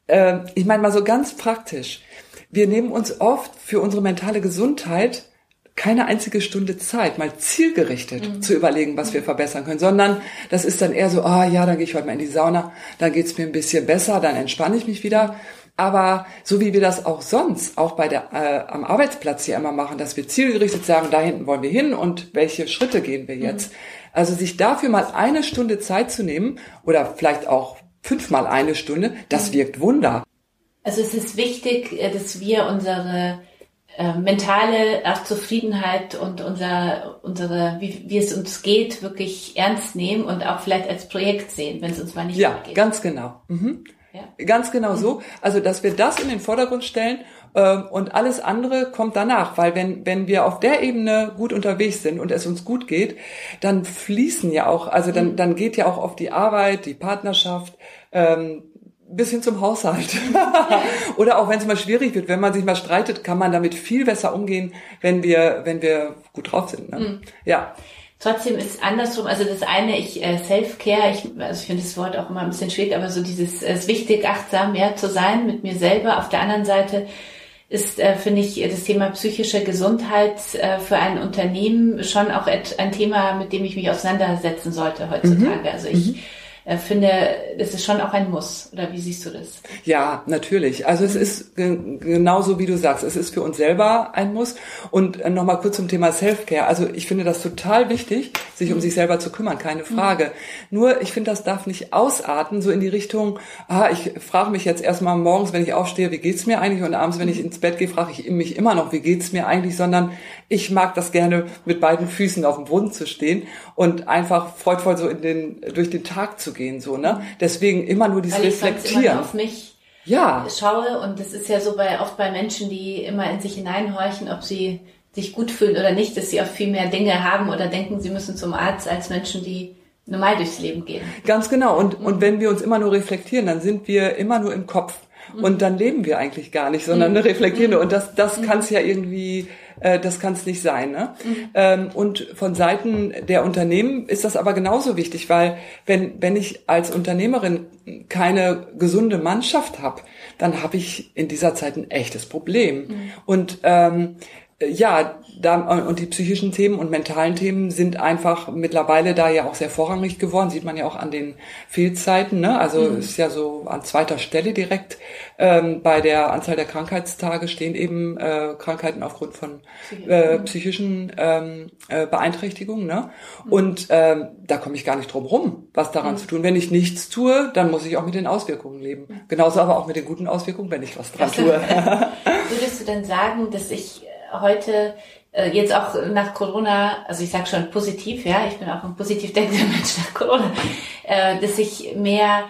Speaker 2: äh, ich meine mal so ganz praktisch. Wir nehmen uns oft für unsere mentale Gesundheit keine einzige Stunde Zeit, mal zielgerichtet mhm. zu überlegen, was wir verbessern können, sondern das ist dann eher so, ah oh, ja, dann gehe ich heute mal in die Sauna, dann geht's mir ein bisschen besser, dann entspanne ich mich wieder. Aber so wie wir das auch sonst, auch bei der äh, am Arbeitsplatz hier immer machen, dass wir zielgerichtet sagen, da hinten wollen wir hin und welche Schritte gehen wir jetzt. Mhm. Also sich dafür mal eine Stunde Zeit zu nehmen oder vielleicht auch fünfmal eine Stunde, das mhm. wirkt Wunder.
Speaker 1: Also es ist wichtig, äh, dass wir unsere äh, mentale Zufriedenheit und unser, unsere, wie, wie es uns geht, wirklich ernst nehmen und auch vielleicht als Projekt sehen, wenn es uns mal nicht
Speaker 2: ja,
Speaker 1: gut geht.
Speaker 2: Ja, ganz genau. Mhm. Ja. Ganz genau so. Also, dass wir das in den Vordergrund stellen äh, und alles andere kommt danach, weil wenn wenn wir auf der Ebene gut unterwegs sind und es uns gut geht, dann fließen ja auch, also dann mhm. dann geht ja auch auf die Arbeit, die Partnerschaft, ähm, bis hin zum Haushalt. Oder auch wenn es mal schwierig wird, wenn man sich mal streitet, kann man damit viel besser umgehen, wenn wir, wenn wir gut drauf sind. Ne? Mhm.
Speaker 1: Ja. Trotzdem ist andersrum, also das eine, ich äh, Self-Care, ich, also ich finde das Wort auch immer ein bisschen schwierig, aber so dieses, es ist wichtig, achtsam mehr zu sein mit mir selber. Auf der anderen Seite ist, äh, finde ich, das Thema psychische Gesundheit äh, für ein Unternehmen schon auch ein Thema, mit dem ich mich auseinandersetzen sollte heutzutage. Mhm. Also ich mhm äh, finde, es ist schon auch ein Muss. Oder wie siehst du das?
Speaker 2: Ja, natürlich. Also es ist genauso, wie du sagst. Es ist für uns selber ein Muss. Und äh, nochmal kurz zum Thema Self-Care. Also ich finde das total wichtig, sich um mhm. sich selber zu kümmern, keine Frage. Mhm. Nur, ich finde, das darf nicht ausarten, so in die Richtung, ah, ich frage mich jetzt erstmal morgens, wenn ich aufstehe, wie geht's mir eigentlich? Und abends, wenn ich ins Bett gehe, frage ich mich immer noch, wie geht's mir eigentlich? Sondern ich mag das gerne, mit beiden Füßen auf dem Boden zu stehen und einfach freudvoll so in den, durch den Tag zu gehen, so, ne? Deswegen immer nur dieses Weil ich Reflektieren. Immer
Speaker 1: auf mich ja. schaue und das ist ja so bei, oft bei Menschen, die immer in sich hineinhorchen, ob sie sich gut fühlen oder nicht, dass sie auch viel mehr Dinge haben oder denken, sie müssen zum Arzt als Menschen, die normal durchs Leben gehen.
Speaker 2: Ganz genau. Und, mhm. und wenn wir uns immer nur reflektieren, dann sind wir immer nur im Kopf. Mhm. Und dann leben wir eigentlich gar nicht, sondern mhm. reflektieren. Und das, das mhm. kann es ja irgendwie äh, das kann es nicht sein. Ne? Ähm, und von Seiten der Unternehmen ist das aber genauso wichtig, weil wenn, wenn ich als Unternehmerin keine gesunde Mannschaft habe, dann habe ich in dieser Zeit ein echtes Problem. Und ähm, ja, da, und die psychischen Themen und mentalen Themen sind einfach mittlerweile da ja auch sehr vorrangig geworden, sieht man ja auch an den Fehlzeiten, ne? Also mhm. ist ja so an zweiter Stelle direkt ähm, bei der Anzahl der Krankheitstage stehen eben äh, Krankheiten aufgrund von äh, psychischen ähm, äh, Beeinträchtigungen, ne? Mhm. Und ähm, da komme ich gar nicht drum rum, was daran mhm. zu tun. Wenn ich nichts tue, dann muss ich auch mit den Auswirkungen leben. Mhm. Genauso aber auch mit den guten Auswirkungen, wenn ich was dran tue.
Speaker 1: Würdest du denn sagen, dass ich heute jetzt auch nach Corona, also ich sage schon positiv, ja, ich bin auch ein positiv denkender Mensch nach Corona, äh, dass ich mehr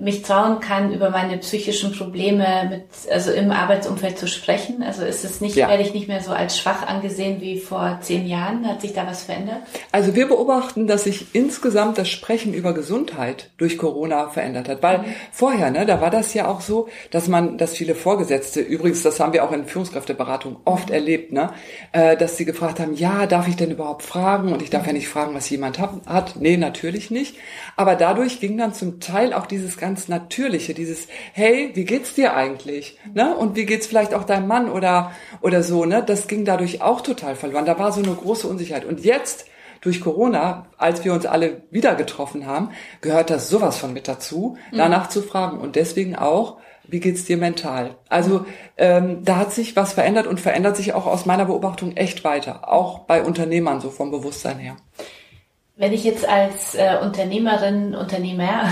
Speaker 1: mich trauen kann, über meine psychischen Probleme mit, also im Arbeitsumfeld zu sprechen? Also ist es nicht, ja. werde ich nicht mehr so als schwach angesehen wie vor zehn Jahren? Hat sich da was verändert?
Speaker 2: Also wir beobachten, dass sich insgesamt das Sprechen über Gesundheit durch Corona verändert hat. Weil mhm. vorher, ne, da war das ja auch so, dass man, dass viele Vorgesetzte, übrigens, das haben wir auch in Führungskräfteberatung oft mhm. erlebt, ne, äh, dass sie gefragt haben, ja, darf ich denn überhaupt fragen? Und ich darf ja nicht fragen, was jemand hat. hat. Nee, natürlich nicht. Aber dadurch ging dann zum Teil auch dieses ganz Natürliche, dieses, hey, wie geht's dir eigentlich? Ne? Und wie geht's vielleicht auch deinem Mann oder, oder so, ne? Das ging dadurch auch total verloren. Da war so eine große Unsicherheit. Und jetzt, durch Corona, als wir uns alle wieder getroffen haben, gehört das sowas von mit dazu, mhm. danach zu fragen. Und deswegen auch, wie geht's dir mental? Also ähm, da hat sich was verändert und verändert sich auch aus meiner Beobachtung echt weiter, auch bei Unternehmern so vom Bewusstsein her.
Speaker 1: Wenn ich jetzt als äh, Unternehmerin, Unternehmer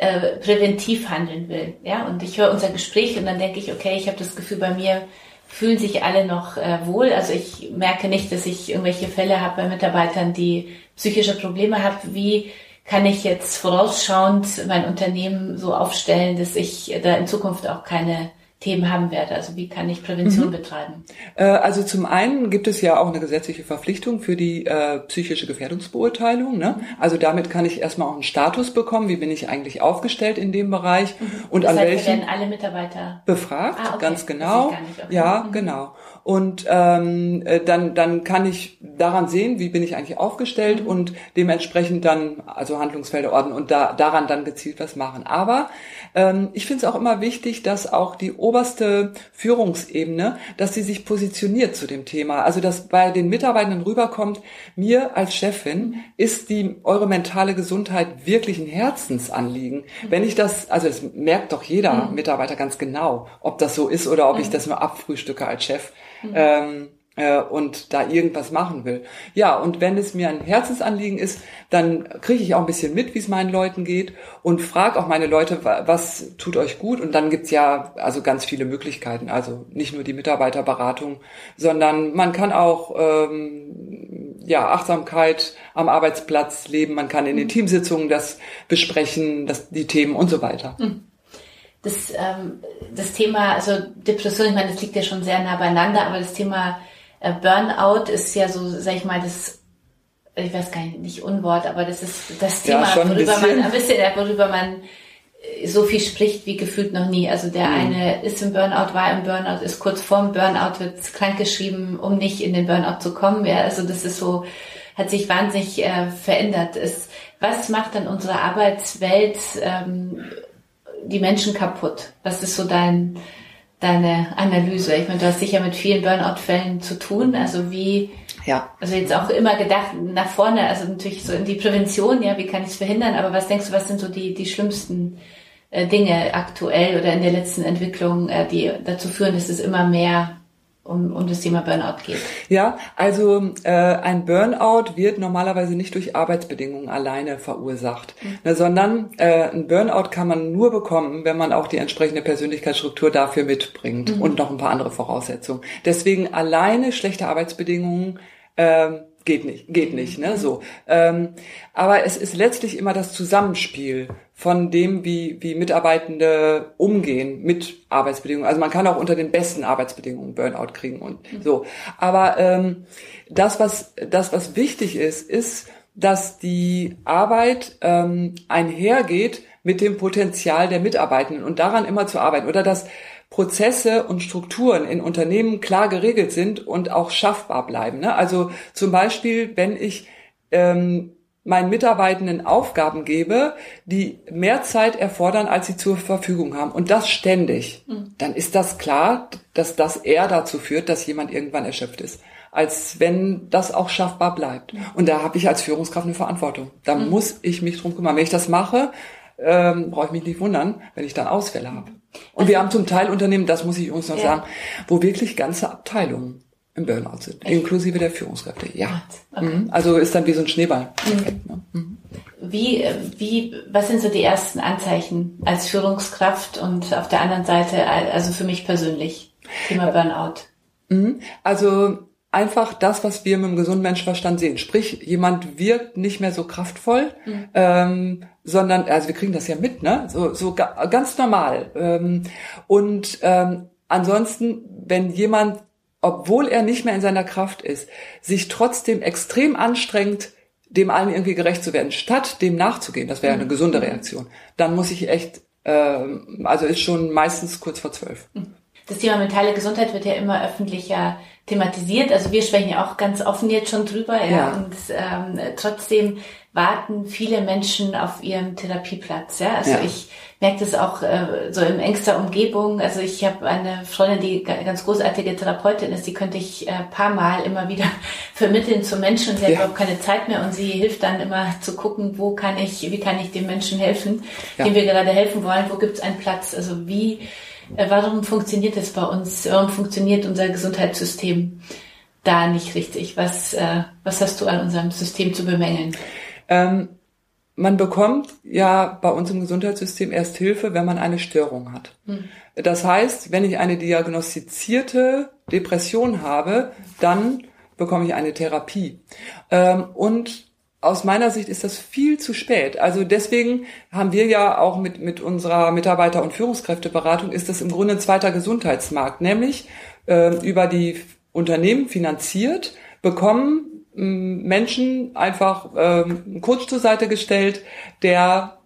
Speaker 1: äh, präventiv handeln will, ja, und ich höre unser Gespräch und dann denke ich, okay, ich habe das Gefühl, bei mir fühlen sich alle noch äh, wohl. Also ich merke nicht, dass ich irgendwelche Fälle habe bei Mitarbeitern, die psychische Probleme haben. Wie kann ich jetzt vorausschauend mein Unternehmen so aufstellen, dass ich da in Zukunft auch keine Themen haben werde. Also wie kann ich Prävention mhm. betreiben?
Speaker 2: Äh, also zum einen gibt es ja auch eine gesetzliche Verpflichtung für die äh, psychische Gefährdungsbeurteilung. Ne? Mhm. Also damit kann ich erstmal auch einen Status bekommen, wie bin ich eigentlich aufgestellt in dem Bereich mhm. und das an heißt, welchen
Speaker 1: werden alle Mitarbeiter
Speaker 2: befragt, ah, okay. ganz genau. Okay. Ja, mhm. genau. Und ähm, äh, dann, dann kann ich daran sehen, wie bin ich eigentlich aufgestellt mhm. und dementsprechend dann also Handlungsfelder ordnen und da, daran dann gezielt was machen. Aber ich finde es auch immer wichtig, dass auch die oberste Führungsebene, dass sie sich positioniert zu dem Thema. Also dass bei den Mitarbeitenden rüberkommt, mir als Chefin ist die eure mentale Gesundheit wirklich ein Herzensanliegen. Mhm. Wenn ich das, also das merkt doch jeder mhm. Mitarbeiter ganz genau, ob das so ist oder ob ich mhm. das nur abfrühstücke als Chef. Ähm, äh, und da irgendwas machen will. Ja, und wenn es mir ein Herzensanliegen ist, dann kriege ich auch ein bisschen mit, wie es meinen Leuten geht und frage auch meine Leute, was tut euch gut? Und dann gibt's ja also ganz viele Möglichkeiten. Also nicht nur die Mitarbeiterberatung, sondern man kann auch ähm, ja Achtsamkeit am Arbeitsplatz leben. Man kann in den mhm. Teamsitzungen das besprechen, das, die Themen und so weiter. Mhm
Speaker 1: das, ähm, das Thema, also Depression, ich meine, das liegt ja schon sehr nah beieinander, aber das Thema Burnout ist ja so, sag ich mal, das ich weiß gar nicht, nicht Unwort, aber das ist das Thema, ja, worüber man, ein bisschen, worüber man äh, so viel spricht wie gefühlt noch nie. Also der mhm. eine ist im Burnout, war im Burnout, ist kurz vorm Burnout, wird krankgeschrieben, um nicht in den Burnout zu kommen. Ja, also das ist so, hat sich wahnsinnig äh, verändert. Ist, was macht dann unsere Arbeitswelt ähm, die Menschen kaputt? Was ist so dein deine Analyse? Ich meine, du hast sicher mit vielen Burnout-Fällen zu tun. Also wie, ja. also jetzt auch immer gedacht nach vorne, also natürlich so in die Prävention, ja, wie kann ich es verhindern? Aber was denkst du, was sind so die, die schlimmsten äh, Dinge aktuell oder in der letzten Entwicklung, äh, die dazu führen, dass es immer mehr um, um das Thema Burnout geht?
Speaker 2: Ja, also äh, ein Burnout wird normalerweise nicht durch Arbeitsbedingungen alleine verursacht, mhm. ne, sondern äh, ein Burnout kann man nur bekommen, wenn man auch die entsprechende Persönlichkeitsstruktur dafür mitbringt mhm. und noch ein paar andere Voraussetzungen. Deswegen alleine schlechte Arbeitsbedingungen äh, geht nicht, geht nicht, ne, so. Ähm, aber es ist letztlich immer das Zusammenspiel von dem, wie, wie Mitarbeitende umgehen mit Arbeitsbedingungen. Also man kann auch unter den besten Arbeitsbedingungen Burnout kriegen und mhm. so. Aber ähm, das, was, das, was wichtig ist, ist, dass die Arbeit ähm, einhergeht mit dem Potenzial der Mitarbeitenden und daran immer zu arbeiten oder dass Prozesse und Strukturen in Unternehmen klar geregelt sind und auch schaffbar bleiben. Ne? Also zum Beispiel, wenn ich ähm, meinen Mitarbeitenden Aufgaben gebe, die mehr Zeit erfordern, als sie zur Verfügung haben. Und das ständig. Mhm. Dann ist das klar, dass das eher dazu führt, dass jemand irgendwann erschöpft ist, als wenn das auch schaffbar bleibt. Mhm. Und da habe ich als Führungskraft eine Verantwortung. Da mhm. muss ich mich drum kümmern. Wenn ich das mache, ähm, brauche ich mich nicht wundern, wenn ich dann Ausfälle habe. Und wir haben zum Teil Unternehmen, das muss ich uns noch ja. sagen, wo wirklich ganze Abteilungen im Burnout sind, Echt? inklusive der Führungskräfte. Ja. Okay. Mhm. Also ist dann wie so ein Schneeball. Mhm.
Speaker 1: Mhm. Wie, wie, was sind so die ersten Anzeichen als Führungskraft und auf der anderen Seite, also für mich persönlich, Thema Burnout?
Speaker 2: Mhm. Also einfach das, was wir mit dem gesunden Menschenverstand sehen. Sprich, jemand wirkt nicht mehr so kraftvoll, mhm. ähm, sondern, also wir kriegen das ja mit, ne? So, so ga, ganz normal. Ähm, und ähm, ansonsten, wenn jemand, obwohl er nicht mehr in seiner Kraft ist, sich trotzdem extrem anstrengt, dem allen irgendwie gerecht zu werden, statt dem nachzugehen, das wäre eine mhm. gesunde. Reaktion, dann muss ich echt, ähm, also ist schon meistens kurz vor zwölf.
Speaker 1: Mhm. Das Thema mentale Gesundheit wird ja immer öffentlicher thematisiert. Also wir sprechen ja auch ganz offen jetzt schon drüber. Ja. ja. Und ähm, trotzdem warten viele Menschen auf ihrem Therapieplatz. Ja, also ja. ich merke das auch äh, so in engster Umgebung. Also ich habe eine Freundin, die ganz großartige Therapeutin ist, die könnte ich äh, paar Mal immer wieder vermitteln zu Menschen. Sie hat ja. überhaupt keine Zeit mehr und sie hilft dann immer zu gucken, wo kann ich, wie kann ich dem Menschen helfen, ja. dem wir gerade helfen wollen, wo gibt es einen Platz. Also wie warum funktioniert es bei uns? Warum funktioniert unser Gesundheitssystem da nicht richtig? Was, äh, was hast du an unserem System zu bemängeln?
Speaker 2: Ähm, man bekommt ja bei uns im Gesundheitssystem erst Hilfe, wenn man eine Störung hat. Hm. Das heißt, wenn ich eine diagnostizierte Depression habe, dann bekomme ich eine Therapie. Ähm, und aus meiner Sicht ist das viel zu spät. Also deswegen haben wir ja auch mit, mit unserer Mitarbeiter- und Führungskräfteberatung ist das im Grunde ein zweiter Gesundheitsmarkt, nämlich äh, über die Unternehmen finanziert, bekommen äh, Menschen einfach äh, einen Coach zur Seite gestellt, der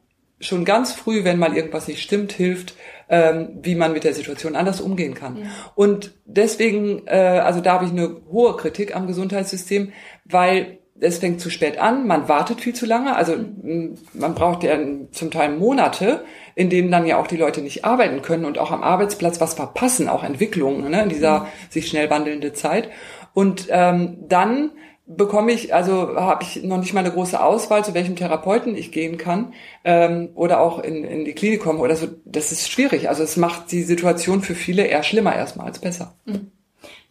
Speaker 2: schon ganz früh, wenn mal irgendwas nicht stimmt, hilft, ähm, wie man mit der Situation anders umgehen kann. Ja. Und deswegen, äh, also da habe ich eine hohe Kritik am Gesundheitssystem, weil es fängt zu spät an, man wartet viel zu lange, also man braucht ja zum Teil Monate, in denen dann ja auch die Leute nicht arbeiten können und auch am Arbeitsplatz was verpassen, auch Entwicklungen ne, in dieser sich schnell wandelnde Zeit. Und ähm, dann bekomme ich, also habe ich noch nicht mal eine große Auswahl, zu welchem Therapeuten ich gehen kann ähm, oder auch in, in die Klinik komme oder so. Das ist schwierig. Also es macht die Situation für viele eher schlimmer erstmal als besser. Mhm.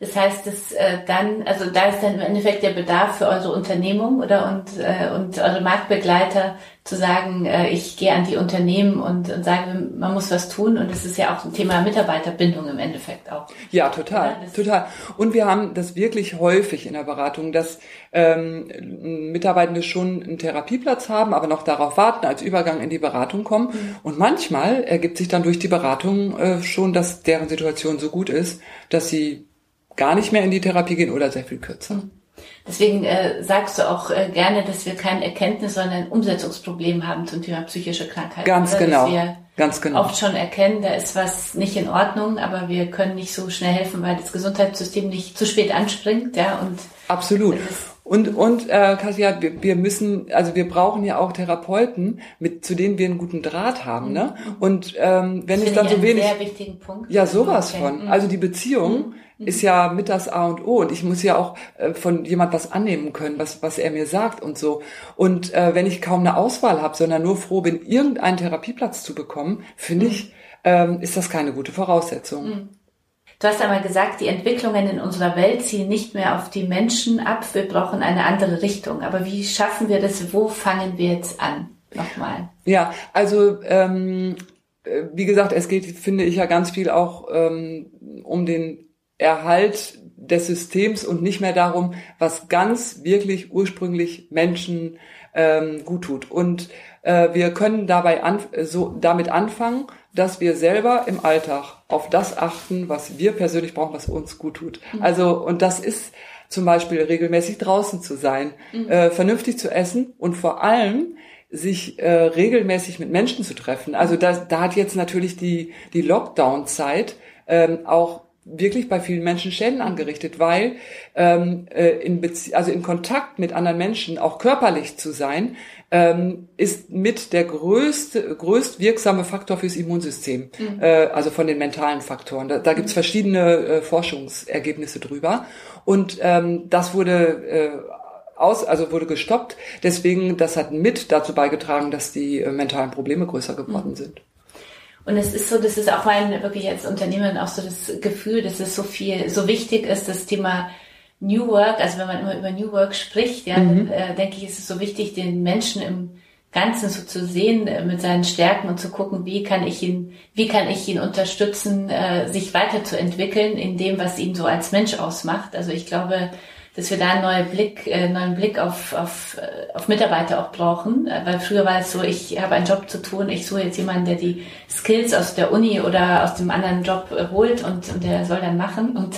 Speaker 1: Das heißt, dass äh, dann, also da ist dann im Endeffekt der Bedarf für eure Unternehmung oder und, äh, und eure Marktbegleiter zu sagen, äh, ich gehe an die Unternehmen und, und sage, man muss was tun. Und das ist ja auch ein Thema Mitarbeiterbindung im Endeffekt auch.
Speaker 2: Ja, total, total. Und wir haben das wirklich häufig in der Beratung, dass ähm, Mitarbeitende schon einen Therapieplatz haben, aber noch darauf warten, als Übergang in die Beratung kommen. Mhm. Und manchmal ergibt sich dann durch die Beratung äh, schon, dass deren Situation so gut ist, dass sie gar nicht mehr in die Therapie gehen oder sehr viel kürzer.
Speaker 1: Deswegen äh, sagst du auch äh, gerne, dass wir kein Erkenntnis, sondern ein Umsetzungsproblem haben zum Thema psychische Krankheit.
Speaker 2: Ganz oder? genau. Dass wir Ganz genau.
Speaker 1: oft schon erkennen, da ist was nicht in Ordnung, aber wir können nicht so schnell helfen, weil das Gesundheitssystem nicht zu spät anspringt. Ja, und
Speaker 2: Absolut. Und, und äh, Katja, wir, wir müssen, also wir brauchen ja auch Therapeuten, mit zu denen wir einen guten Draht haben. Ne? Mhm. Und ähm, wenn das es dann so wenig.
Speaker 1: Sehr wichtigen Punkt.
Speaker 2: Ja, sowas von. Mhm. Also die Beziehung mhm. ist ja mit das A und O. Und ich muss ja auch äh, von jemand was annehmen können, was, was er mir sagt und so. Und äh, wenn ich kaum eine Auswahl habe, sondern nur froh bin, irgendeinen Therapieplatz zu bekommen, finde ich, ähm, ist das keine gute Voraussetzung.
Speaker 1: Du hast einmal gesagt, die Entwicklungen in unserer Welt ziehen nicht mehr auf die Menschen ab. Wir brauchen eine andere Richtung. Aber wie schaffen wir das? Wo fangen wir jetzt an? Nochmal.
Speaker 2: Ja, also ähm, äh, wie gesagt, es geht, finde ich, ja ganz viel auch ähm, um den Erhalt des Systems und nicht mehr darum, was ganz wirklich ursprünglich Menschen ähm, gut tut. Und äh, wir können dabei an, so damit anfangen, dass wir selber im Alltag auf das achten, was wir persönlich brauchen, was uns gut tut. Mhm. Also, und das ist zum Beispiel regelmäßig draußen zu sein, mhm. äh, vernünftig zu essen und vor allem sich äh, regelmäßig mit Menschen zu treffen. Also da, da hat jetzt natürlich die, die Lockdown-Zeit ähm, auch wirklich bei vielen Menschen Schäden angerichtet, weil ähm, äh, in Bezie also in Kontakt mit anderen Menschen auch körperlich zu sein, ähm, ist mit der größte, größt wirksame Faktor fürs Immunsystem, mhm. äh, also von den mentalen Faktoren. Da, da gibt's verschiedene äh, Forschungsergebnisse drüber. Und ähm, das wurde äh, aus, also wurde gestoppt. Deswegen, das hat mit dazu beigetragen, dass die äh, mentalen Probleme größer geworden mhm. sind.
Speaker 1: Und es ist so, das ist auch mein, wirklich als Unternehmerin auch so das Gefühl, dass es so viel, so wichtig ist, das Thema New Work, also wenn man immer über New Work spricht, ja, mhm. äh, denke ich, ist es so wichtig, den Menschen im Ganzen so zu sehen äh, mit seinen Stärken und zu gucken, wie kann ich ihn, wie kann ich ihn unterstützen, äh, sich weiterzuentwickeln in dem, was ihn so als Mensch ausmacht. Also ich glaube, dass wir da einen neuen Blick, äh, neuen Blick auf, auf, äh, auf Mitarbeiter auch brauchen. Äh, weil früher war es so, ich habe einen Job zu tun, ich suche jetzt jemanden, der die Skills aus der Uni oder aus dem anderen Job äh, holt und, und der soll dann machen. Und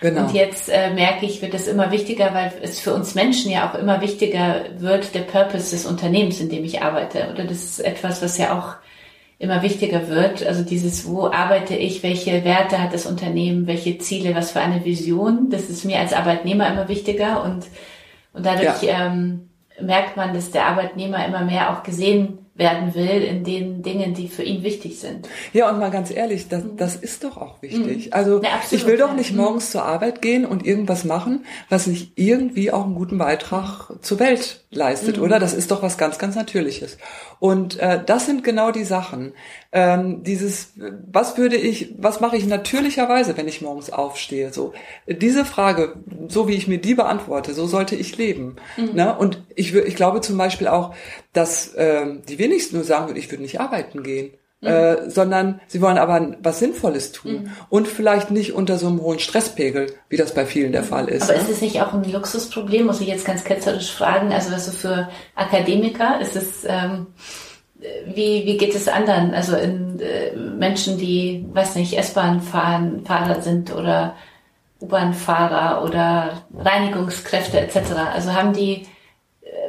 Speaker 1: Genau. Und jetzt äh, merke ich, wird es immer wichtiger, weil es für uns Menschen ja auch immer wichtiger wird, der Purpose des Unternehmens, in dem ich arbeite. Oder das ist etwas, was ja auch immer wichtiger wird. Also dieses, wo arbeite ich, welche Werte hat das Unternehmen, welche Ziele, was für eine Vision. Das ist mir als Arbeitnehmer immer wichtiger und, und dadurch ja. ähm, merkt man, dass der Arbeitnehmer immer mehr auch gesehen werden will in den Dingen, die für ihn wichtig sind.
Speaker 2: Ja, und mal ganz ehrlich, das, mhm. das ist doch auch wichtig. Mhm. Also ja, ich will doch nicht mhm. morgens zur Arbeit gehen und irgendwas machen, was nicht irgendwie auch einen guten Beitrag zur Welt leistet, mhm. oder? Das ist doch was ganz, ganz Natürliches. Und äh, das sind genau die Sachen. Ähm, dieses, was würde ich, was mache ich natürlicherweise, wenn ich morgens aufstehe? So diese Frage, so wie ich mir die beantworte, so sollte ich leben. Mhm. Ne? Und ich, ich glaube zum Beispiel auch, dass ähm, die wenigsten nur sagen würden, ich würde nicht arbeiten gehen. Mhm. Äh, sondern sie wollen aber was Sinnvolles tun mhm. und vielleicht nicht unter so einem hohen Stresspegel, wie das bei vielen der Fall ist.
Speaker 1: Aber ne? ist es nicht auch ein Luxusproblem, muss ich jetzt ganz ketzerisch fragen, also was so für Akademiker ist es, ähm, wie, wie geht es anderen, also in äh, Menschen, die, weiß nicht, S-Bahn fahren, Fahrer sind oder U-Bahn-Fahrer oder Reinigungskräfte etc. Also haben die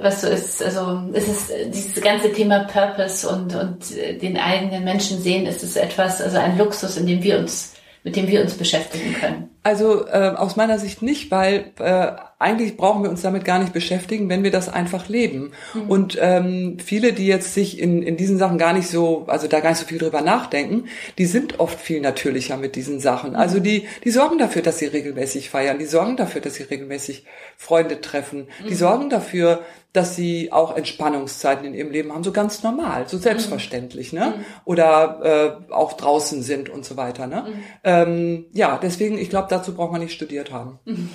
Speaker 1: was so ist, also es ist dieses ganze Thema Purpose und, und den eigenen Menschen sehen, ist es etwas, also ein Luxus, in dem wir uns mit dem wir uns beschäftigen können?
Speaker 2: Also äh, aus meiner Sicht nicht, weil äh, eigentlich brauchen wir uns damit gar nicht beschäftigen, wenn wir das einfach leben. Mhm. Und ähm, viele, die jetzt sich in, in diesen Sachen gar nicht so, also da gar nicht so viel drüber nachdenken, die sind oft viel natürlicher mit diesen Sachen. Also mhm. die, die sorgen dafür, dass sie regelmäßig feiern, die sorgen dafür, dass sie regelmäßig Freunde treffen, die mhm. sorgen dafür, dass sie auch Entspannungszeiten in ihrem Leben haben, so ganz normal, so selbstverständlich, ne? Mhm. Oder äh, auch draußen sind und so weiter, ne? Mhm. Ähm, ja, deswegen, ich glaube, dazu braucht man nicht studiert haben.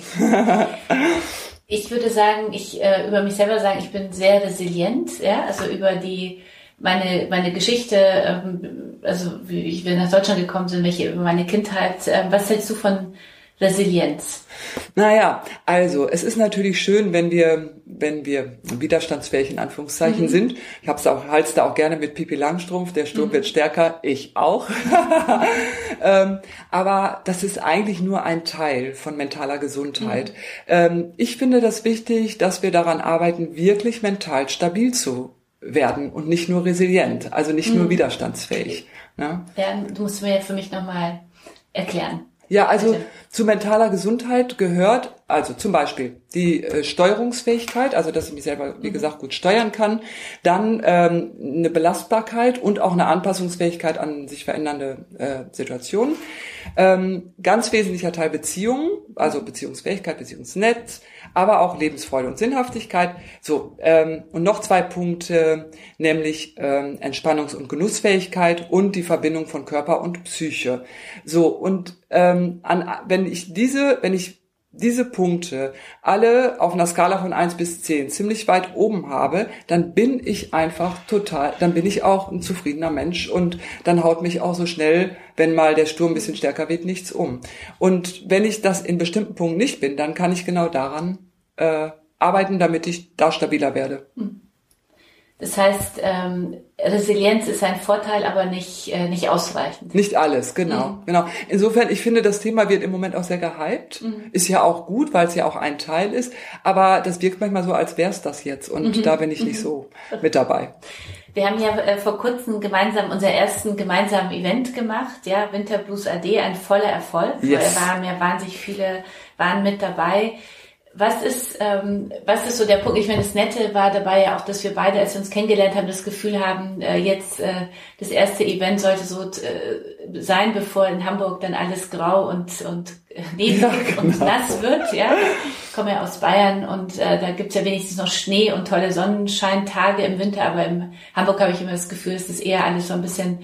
Speaker 1: Ich würde sagen, ich äh, über mich selber sagen, ich bin sehr resilient, ja, also über die meine meine Geschichte, ähm, also wie wir nach Deutschland gekommen sind, welche über meine Kindheit. Äh, was hältst du von Resilienz?
Speaker 2: Naja, also es ist natürlich schön, wenn wir, wenn wir widerstandsfähig in Anführungszeichen mhm. sind. Ich hab's auch, halt's da auch gerne mit Pipi Langstrumpf, der Sturm mhm. wird stärker, ich auch. ähm, aber das ist eigentlich nur ein Teil von mentaler Gesundheit. Mhm. Ähm, ich finde das wichtig, dass wir daran arbeiten, wirklich mental stabil zu werden und nicht nur resilient, also nicht nur mhm. widerstandsfähig.
Speaker 1: Ne? Ja, du musst mir für mich nochmal erklären.
Speaker 2: Ja, also Bitte. zu mentaler Gesundheit gehört also zum Beispiel die äh, Steuerungsfähigkeit, also dass ich mich selber, wie mhm. gesagt, gut steuern kann. Dann ähm, eine Belastbarkeit und auch eine Anpassungsfähigkeit an sich verändernde äh, Situationen. Ähm, ganz wesentlicher Teil Beziehungen, also Beziehungsfähigkeit, Beziehungsnetz, aber auch Lebensfreude und Sinnhaftigkeit. So, ähm, und noch zwei Punkte, nämlich ähm, Entspannungs- und Genussfähigkeit und die Verbindung von Körper und Psyche. So, und ähm, an, wenn ich diese, wenn ich diese Punkte alle auf einer Skala von eins bis zehn ziemlich weit oben habe, dann bin ich einfach total, dann bin ich auch ein zufriedener Mensch und dann haut mich auch so schnell, wenn mal der Sturm ein bisschen stärker wird, nichts um. Und wenn ich das in bestimmten Punkten nicht bin, dann kann ich genau daran äh, arbeiten, damit ich da stabiler werde. Mhm.
Speaker 1: Das heißt, ähm, Resilienz ist ein Vorteil, aber nicht, äh, nicht ausreichend.
Speaker 2: Nicht alles, genau, mhm. genau. Insofern, ich finde, das Thema wird im Moment auch sehr gehypt. Mhm. Ist ja auch gut, weil es ja auch ein Teil ist. Aber das wirkt manchmal so, als wäre es das jetzt. Und mhm. da bin ich nicht so mhm. mit dabei.
Speaker 1: Wir haben ja äh, vor kurzem gemeinsam unser ersten gemeinsamen Event gemacht, ja, Winter Blues AD, ein voller Erfolg. Yes. Da waren ja wahnsinnig viele, waren mit dabei. Was ist, ähm, was ist so der Punkt? Ich meine, das Nette war dabei ja auch, dass wir beide, als wir uns kennengelernt haben, das Gefühl haben, äh, jetzt äh, das erste Event sollte so äh, sein, bevor in Hamburg dann alles grau und und äh, neblig ja, genau. und nass wird. Ja, ich komme ja aus Bayern und äh, da gibt's ja wenigstens noch Schnee und tolle Sonnenscheintage im Winter, aber in Hamburg habe ich immer das Gefühl, es ist eher alles so ein bisschen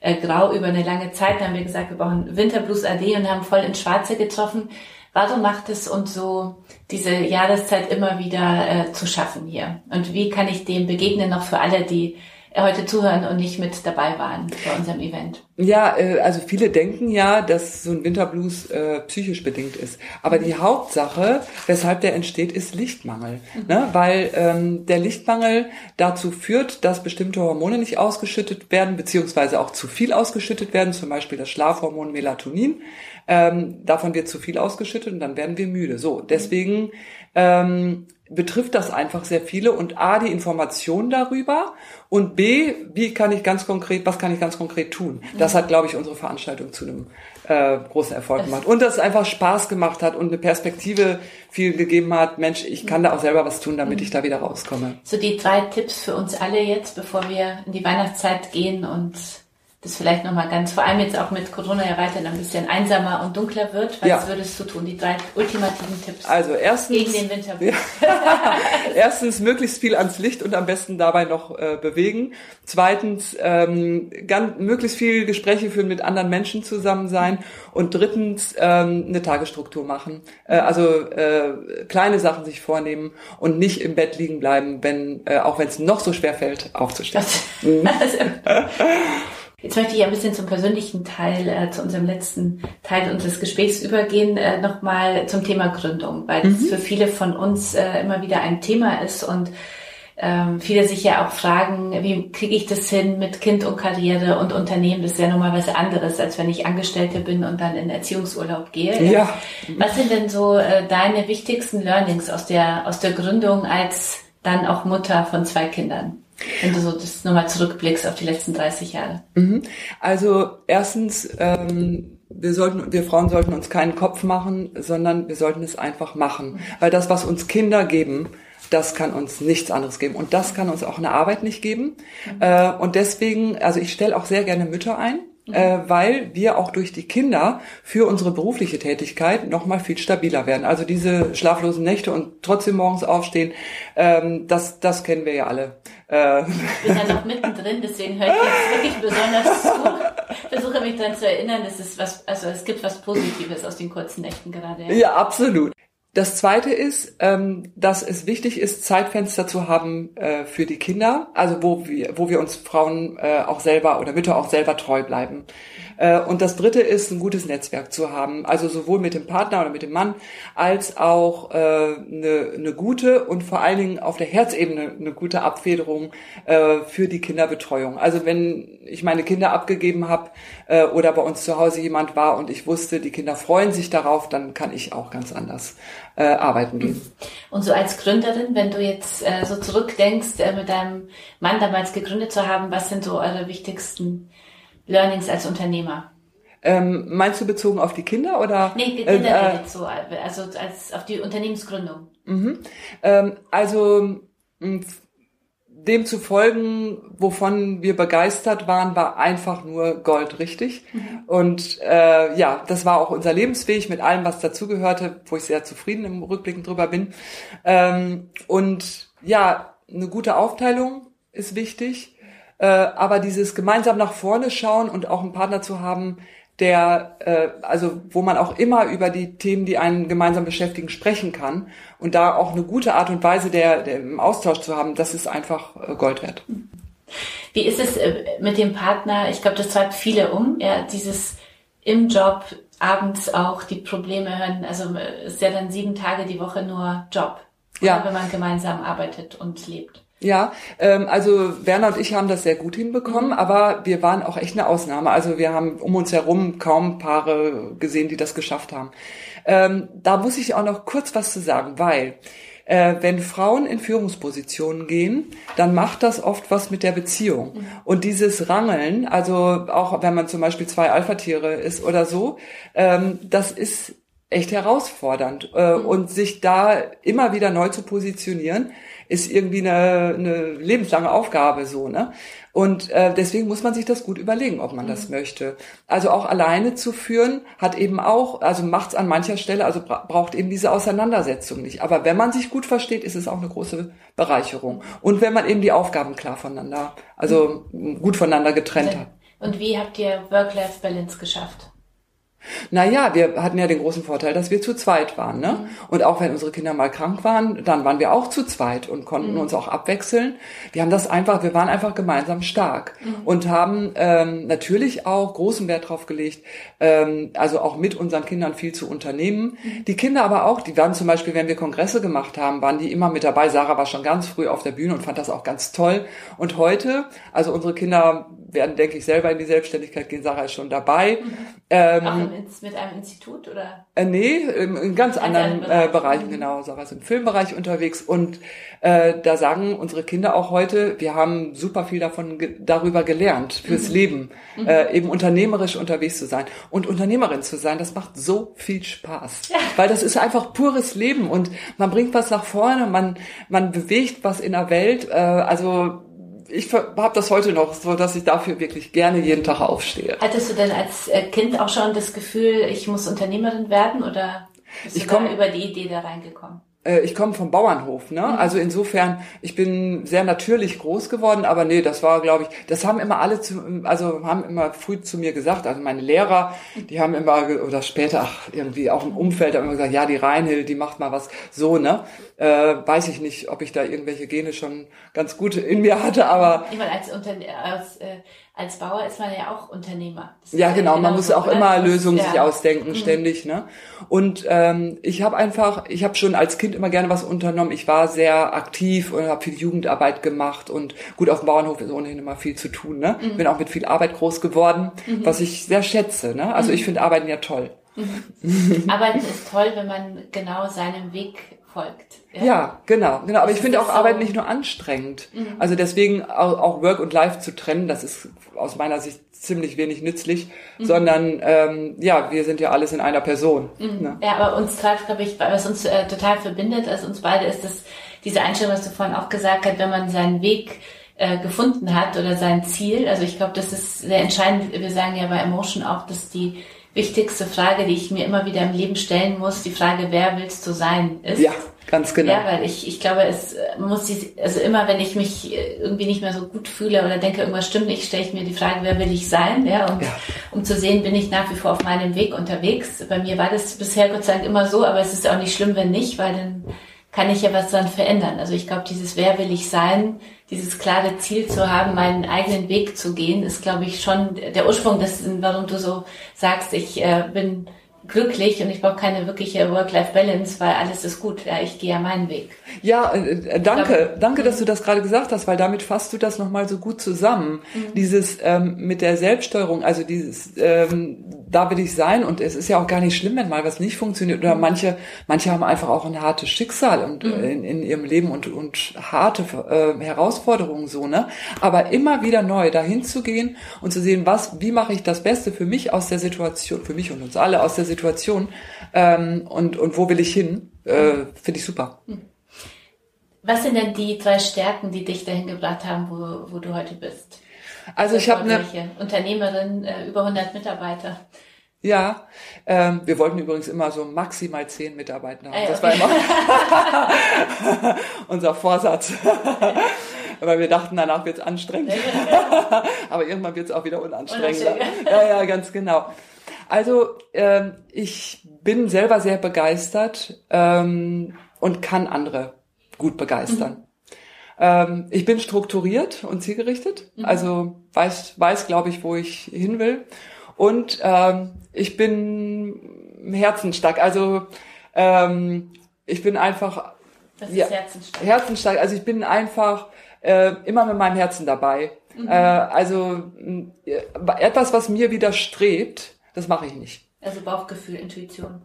Speaker 1: äh, grau über eine lange Zeit. Da haben wir gesagt, wir brauchen Winterblues AD und haben voll ins Schwarze getroffen. Warum macht es uns so diese Jahreszeit immer wieder äh, zu schaffen hier? Und wie kann ich dem begegnen, noch für alle, die heute zuhören und nicht mit dabei waren bei unserem Event?
Speaker 2: Ja, äh, also viele denken ja, dass so ein Winterblues äh, psychisch bedingt ist. Aber die Hauptsache, weshalb der entsteht, ist Lichtmangel. Mhm. Ne? Weil ähm, der Lichtmangel dazu führt, dass bestimmte Hormone nicht ausgeschüttet werden, beziehungsweise auch zu viel ausgeschüttet werden, zum Beispiel das Schlafhormon Melatonin. Ähm, davon wird zu viel ausgeschüttet und dann werden wir müde. So, deswegen ähm, betrifft das einfach sehr viele und A, die Information darüber und B, wie kann ich ganz konkret, was kann ich ganz konkret tun? Das hat, glaube ich, unsere Veranstaltung zu einem äh, großen Erfolg gemacht. Und dass es einfach Spaß gemacht hat und eine Perspektive viel gegeben hat. Mensch, ich kann da auch selber was tun, damit ich da wieder rauskomme.
Speaker 1: So die drei Tipps für uns alle jetzt, bevor wir in die Weihnachtszeit gehen und das vielleicht nochmal ganz, vor allem jetzt auch mit Corona ja weiterhin ein bisschen einsamer und dunkler wird. Was ja. würdest du tun? Die drei ultimativen Tipps
Speaker 2: also erstens,
Speaker 1: gegen den Winter.
Speaker 2: Ja. erstens möglichst viel ans Licht und am besten dabei noch äh, bewegen. Zweitens ähm, ganz, möglichst viel Gespräche führen mit anderen Menschen zusammen sein. Und drittens ähm, eine Tagesstruktur machen. Äh, also äh, kleine Sachen sich vornehmen und nicht im Bett liegen bleiben, wenn äh, auch wenn es noch so schwer fällt, aufzustehen. Mhm.
Speaker 1: Jetzt möchte ich ein bisschen zum persönlichen Teil, äh, zu unserem letzten Teil unseres Gesprächs übergehen, äh, nochmal zum Thema Gründung, weil mhm. es für viele von uns äh, immer wieder ein Thema ist und ähm, viele sich ja auch fragen, wie kriege ich das hin mit Kind und Karriere und Unternehmen? Das ist ja nochmal was anderes, als wenn ich Angestellte bin und dann in Erziehungsurlaub gehe.
Speaker 2: Ja.
Speaker 1: Was sind denn so äh, deine wichtigsten Learnings aus der, aus der Gründung als dann auch Mutter von zwei Kindern. Wenn du so das nochmal zurückblickst auf die letzten 30 Jahre.
Speaker 2: Mhm. Also erstens, ähm, wir sollten, wir Frauen sollten uns keinen Kopf machen, sondern wir sollten es einfach machen. Weil das, was uns Kinder geben, das kann uns nichts anderes geben. Und das kann uns auch eine Arbeit nicht geben. Mhm. Äh, und deswegen, also ich stelle auch sehr gerne Mütter ein äh, weil wir auch durch die Kinder für unsere berufliche Tätigkeit noch mal viel stabiler werden. Also diese schlaflosen Nächte und trotzdem morgens aufstehen, ähm, das, das kennen wir ja alle.
Speaker 1: Äh. Ich bin ja noch mittendrin, deswegen höre ich jetzt wirklich besonders zu. Versuche mich daran zu erinnern, dass es was, also es gibt was Positives aus den kurzen Nächten gerade.
Speaker 2: Ja, ja absolut. Das zweite ist, ähm, dass es wichtig ist, Zeitfenster zu haben äh, für die Kinder, also wo wir, wo wir uns Frauen äh, auch selber oder Mütter auch selber treu bleiben. Äh, und das Dritte ist, ein gutes Netzwerk zu haben, also sowohl mit dem Partner oder mit dem Mann, als auch äh, eine, eine gute und vor allen Dingen auf der Herzebene eine gute Abfederung äh, für die Kinderbetreuung. Also wenn ich meine Kinder abgegeben habe oder bei uns zu Hause jemand war und ich wusste, die Kinder freuen sich darauf, dann kann ich auch ganz anders äh, arbeiten gehen.
Speaker 1: Und so als Gründerin, wenn du jetzt äh, so zurückdenkst, äh, mit deinem Mann damals gegründet zu haben, was sind so eure wichtigsten Learnings als Unternehmer?
Speaker 2: Ähm, meinst du bezogen auf die Kinder oder?
Speaker 1: Nee, generell äh, jetzt so, also als auf die Unternehmensgründung.
Speaker 2: Mhm. Ähm, also dem zu folgen, wovon wir begeistert waren, war einfach nur Gold, richtig? Mhm. Und äh, ja, das war auch unser Lebensweg mit allem, was dazugehörte, wo ich sehr zufrieden im Rückblicken drüber bin. Ähm, und ja, eine gute Aufteilung ist wichtig. Äh, aber dieses gemeinsam nach vorne schauen und auch einen Partner zu haben, der, äh, also wo man auch immer über die Themen, die einen gemeinsam beschäftigen, sprechen kann und da auch eine gute Art und Weise der, der im Austausch zu haben, das ist einfach äh, Gold wert.
Speaker 1: Wie ist es äh, mit dem Partner? Ich glaube, das treibt viele um. Ja, dieses im Job abends auch die Probleme hören. Also äh, ist ja dann sieben Tage die Woche nur Job, ja. wenn man gemeinsam arbeitet und lebt.
Speaker 2: Ja, ähm, also Werner und ich haben das sehr gut hinbekommen, mhm. aber wir waren auch echt eine Ausnahme. Also wir haben um uns herum kaum Paare gesehen, die das geschafft haben. Ähm, da muss ich auch noch kurz was zu sagen, weil äh, wenn Frauen in Führungspositionen gehen, dann macht das oft was mit der Beziehung. Mhm. Und dieses Rangeln, also auch wenn man zum Beispiel zwei Alpha-Tiere ist oder so, ähm, das ist echt herausfordernd. Äh, mhm. Und sich da immer wieder neu zu positionieren, ist irgendwie eine, eine lebenslange Aufgabe so, ne? Und äh, deswegen muss man sich das gut überlegen, ob man mhm. das möchte. Also auch alleine zu führen hat eben auch, also macht's an mancher Stelle, also bra braucht eben diese Auseinandersetzung nicht. Aber wenn man sich gut versteht, ist es auch eine große Bereicherung. Und wenn man eben die Aufgaben klar voneinander, also mhm. gut voneinander getrennt hat.
Speaker 1: Und wie habt ihr Work-Life-Balance geschafft?
Speaker 2: Naja, wir hatten ja den großen Vorteil, dass wir zu zweit waren. Ne? Mhm. Und auch wenn unsere Kinder mal krank waren, dann waren wir auch zu zweit und konnten mhm. uns auch abwechseln. Wir haben das einfach, wir waren einfach gemeinsam stark mhm. und haben ähm, natürlich auch großen Wert drauf gelegt, ähm, also auch mit unseren Kindern viel zu unternehmen. Mhm. Die Kinder aber auch, die waren zum Beispiel, wenn wir Kongresse gemacht haben, waren die immer mit dabei. Sarah war schon ganz früh auf der Bühne und fand das auch ganz toll. Und heute, also unsere Kinder werden, denke ich, selber in die Selbstständigkeit gehen. Sarah ist schon dabei.
Speaker 1: Mhm. Ähm, mit einem Institut oder?
Speaker 2: Äh, nee, in, in ganz anderen Bereich. äh, Bereichen, mhm. genau. Sarah ist im Filmbereich unterwegs und äh, da sagen unsere Kinder auch heute, wir haben super viel davon ge darüber gelernt fürs mhm. Leben, mhm. Äh, eben unternehmerisch unterwegs zu sein und Unternehmerin zu sein. Das macht so viel Spaß, ja. weil das ist einfach pures Leben und man bringt was nach vorne, man man bewegt was in der Welt. Äh, also ich habe das heute noch so, dass ich dafür wirklich gerne jeden Tag aufstehe.
Speaker 1: Hattest du denn als äh, Kind auch schon das Gefühl, ich muss Unternehmerin werden oder bist ich du komm, über die Idee da reingekommen?
Speaker 2: Äh, ich komme vom Bauernhof, ne? Mhm. Also insofern, ich bin sehr natürlich groß geworden, aber nee, das war, glaube ich, das haben immer alle zu, also haben immer früh zu mir gesagt, also meine Lehrer, die haben immer oder später ach, irgendwie auch im Umfeld haben immer gesagt, ja, die Reinhild, die macht mal was so, ne? Äh, weiß ich nicht, ob ich da irgendwelche Gene schon ganz gut in mir hatte, aber
Speaker 1: ich meine, als, als äh, als Bauer ist man ja auch Unternehmer.
Speaker 2: ja, genau, man muss auch immer Lösungen ja. sich ausdenken, mhm. ständig. Ne? Und ähm, ich habe einfach, ich habe schon als Kind immer gerne was unternommen. Ich war sehr aktiv und habe viel Jugendarbeit gemacht und gut, auf dem Bauernhof ist ohnehin immer viel zu tun. Ne? Mhm. Bin auch mit viel Arbeit groß geworden, mhm. was ich sehr schätze. Ne? Also ich mhm. finde Arbeiten ja toll.
Speaker 1: Mhm. Arbeiten ist toll, wenn man genau seinem Weg folgt.
Speaker 2: Ja, ja genau, genau. Aber ich finde auch so Arbeit nicht nur anstrengend. Mhm. Also deswegen auch, auch Work und Life zu trennen, das ist aus meiner Sicht ziemlich wenig nützlich, mhm. sondern ähm, ja, wir sind ja alles in einer Person.
Speaker 1: Mhm. Ne? Ja, aber uns treibt, glaube ich, was uns äh, total verbindet, also uns beide ist das, diese Einstellung, was du vorhin auch gesagt hast, wenn man seinen Weg äh, gefunden hat oder sein Ziel. Also ich glaube, das ist sehr entscheidend. Wir sagen ja bei Emotion auch, dass die wichtigste Frage, die ich mir immer wieder im Leben stellen muss, die Frage, wer willst du sein, ist.
Speaker 2: Ja, ganz genau.
Speaker 1: Ja, weil ich, ich glaube, es muss sich, also immer, wenn ich mich irgendwie nicht mehr so gut fühle oder denke, irgendwas stimmt nicht, stelle ich mir die Frage, wer will ich sein, ja, und ja. um zu sehen, bin ich nach wie vor auf meinem Weg unterwegs. Bei mir war das bisher Gott sei Dank immer so, aber es ist auch nicht schlimm, wenn nicht, weil dann kann ich ja was dann verändern. Also ich glaube, dieses Wer will ich sein, dieses klare Ziel zu haben, meinen eigenen Weg zu gehen, ist, glaube ich, schon der Ursprung dessen, warum du so sagst, ich äh, bin glücklich und ich brauche keine wirkliche Work-Life-Balance, weil alles ist gut. Ja, ich gehe ja meinen Weg.
Speaker 2: Ja, äh, äh danke, danke, dass du das gerade gesagt hast, weil damit fasst du das nochmal so gut zusammen. Mhm. Dieses ähm, mit der Selbststeuerung, also dieses, ähm, da will ich sein und es ist ja auch gar nicht schlimm, wenn mal was nicht funktioniert oder mhm. manche, manche haben einfach auch ein hartes Schicksal und mhm. äh, in, in ihrem Leben und und harte äh, Herausforderungen so ne. Aber immer wieder neu dahin zu gehen und zu sehen, was, wie mache ich das Beste für mich aus der Situation, für mich und uns alle aus der Situation ähm, und und wo will ich hin, äh, finde ich super. Mhm.
Speaker 1: Was sind denn die drei Stärken, die dich dahin gebracht haben, wo, wo du heute bist?
Speaker 2: Also ich habe eine
Speaker 1: Unternehmerin, äh, über 100 Mitarbeiter.
Speaker 2: Ja, ähm, wir wollten übrigens immer so maximal zehn Mitarbeiter haben. Äh, okay. Das war immer unser Vorsatz. Weil wir dachten, danach wird's anstrengend. Aber irgendwann wird's auch wieder unanstrengender. Ja, ja, ganz genau. Also ähm, ich bin selber sehr begeistert ähm, und kann andere gut begeistern. Mhm. Ähm, ich bin strukturiert und zielgerichtet, mhm. also weiß, weiß glaube ich, wo ich hin will. Und ähm, ich bin herzensstark. Also ähm, ich bin einfach
Speaker 1: das ist ja, herzensstark.
Speaker 2: herzensstark. Also ich bin einfach äh, immer mit meinem Herzen dabei. Mhm. Äh, also äh, etwas, was mir widerstrebt, das mache ich nicht.
Speaker 1: Also Bauchgefühl, Intuition.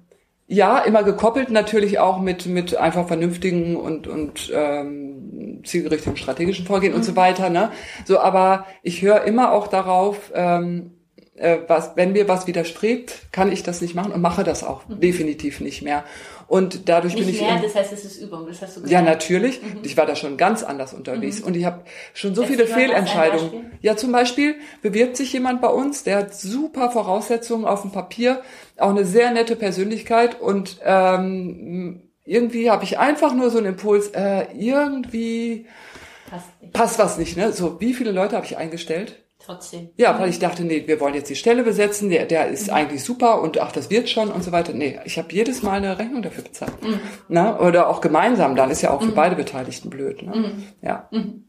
Speaker 2: Ja, immer gekoppelt natürlich auch mit mit einfach vernünftigen und und ähm, zielgerichteten strategischen Vorgehen mhm. und so mhm. weiter. Ne? So, aber ich höre immer auch darauf, ähm, äh, was, wenn mir was widerstrebt, kann ich das nicht machen und mache das auch mhm. definitiv nicht mehr. Und dadurch
Speaker 1: nicht
Speaker 2: bin ich.
Speaker 1: Mehr, das heißt, es ist Übung, das hast du
Speaker 2: gesagt. Ja, natürlich. Mhm. Ich war da schon ganz anders unterwegs mhm. und ich habe schon so Jetzt viele Fehlentscheidungen. Ja, zum Beispiel bewirbt sich jemand bei uns, der hat super Voraussetzungen auf dem Papier, auch eine sehr nette Persönlichkeit und ähm, irgendwie habe ich einfach nur so einen Impuls, äh, irgendwie passt, passt was nicht. Ne? So, wie viele Leute habe ich eingestellt?
Speaker 1: Trotzdem.
Speaker 2: Ja, weil ich dachte, nee, wir wollen jetzt die Stelle besetzen, der, der ist mhm. eigentlich super und ach, das wird schon und so weiter. Nee, ich habe jedes Mal eine Rechnung dafür bezahlt. Mhm. Na, oder auch gemeinsam, dann ist ja auch für mhm. beide Beteiligten blöd. Ne?
Speaker 1: Mhm. Ja. Mhm.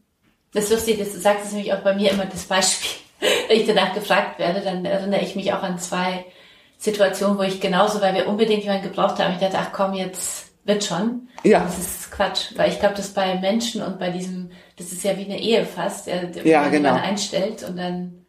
Speaker 1: Das ist lustig, das sagt es nämlich auch bei mir immer das Beispiel. Wenn ich danach gefragt werde, dann erinnere ich mich auch an zwei Situationen, wo ich genauso, weil wir unbedingt jemanden gebraucht haben, ich dachte, ach komm, jetzt wird schon. Ja. Das ist Quatsch, weil ich glaube, das bei Menschen und bei diesem das ist ja wie eine Ehe fast, äh, ja, man genau. einstellt und dann,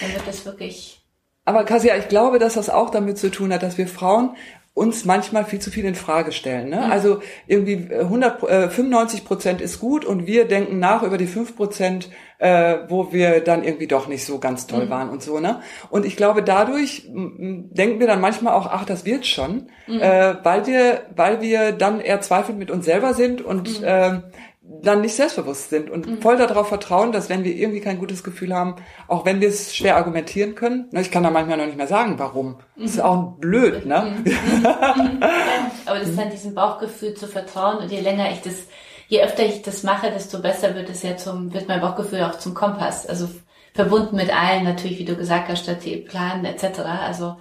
Speaker 1: dann wird das wirklich.
Speaker 2: Aber Kasia, ich glaube, dass das auch damit zu tun hat, dass wir Frauen uns manchmal viel zu viel in Frage stellen. Ne? Mhm. Also irgendwie 100, äh, 95 äh, Prozent ist gut und wir denken nach über die 5 Prozent, äh, wo wir dann irgendwie doch nicht so ganz toll mhm. waren und so. Ne? Und ich glaube, dadurch denken wir dann manchmal auch, ach, das wird schon, mhm. äh, weil wir, weil wir dann eher zweifelnd mit uns selber sind und äh, dann nicht selbstbewusst sind und mhm. voll darauf vertrauen, dass wenn wir irgendwie kein gutes Gefühl haben, auch wenn wir es schwer argumentieren können, ne, ich kann da manchmal noch nicht mehr sagen, warum. Mhm. Das ist auch blöd, ne? Mhm. mhm.
Speaker 1: Aber das ist dann diesem Bauchgefühl zu vertrauen und je länger ich das, je öfter ich das mache, desto besser wird es ja zum, wird mein Bauchgefühl auch zum Kompass. Also verbunden mit allen natürlich, wie du gesagt hast, statt Plan etc. Also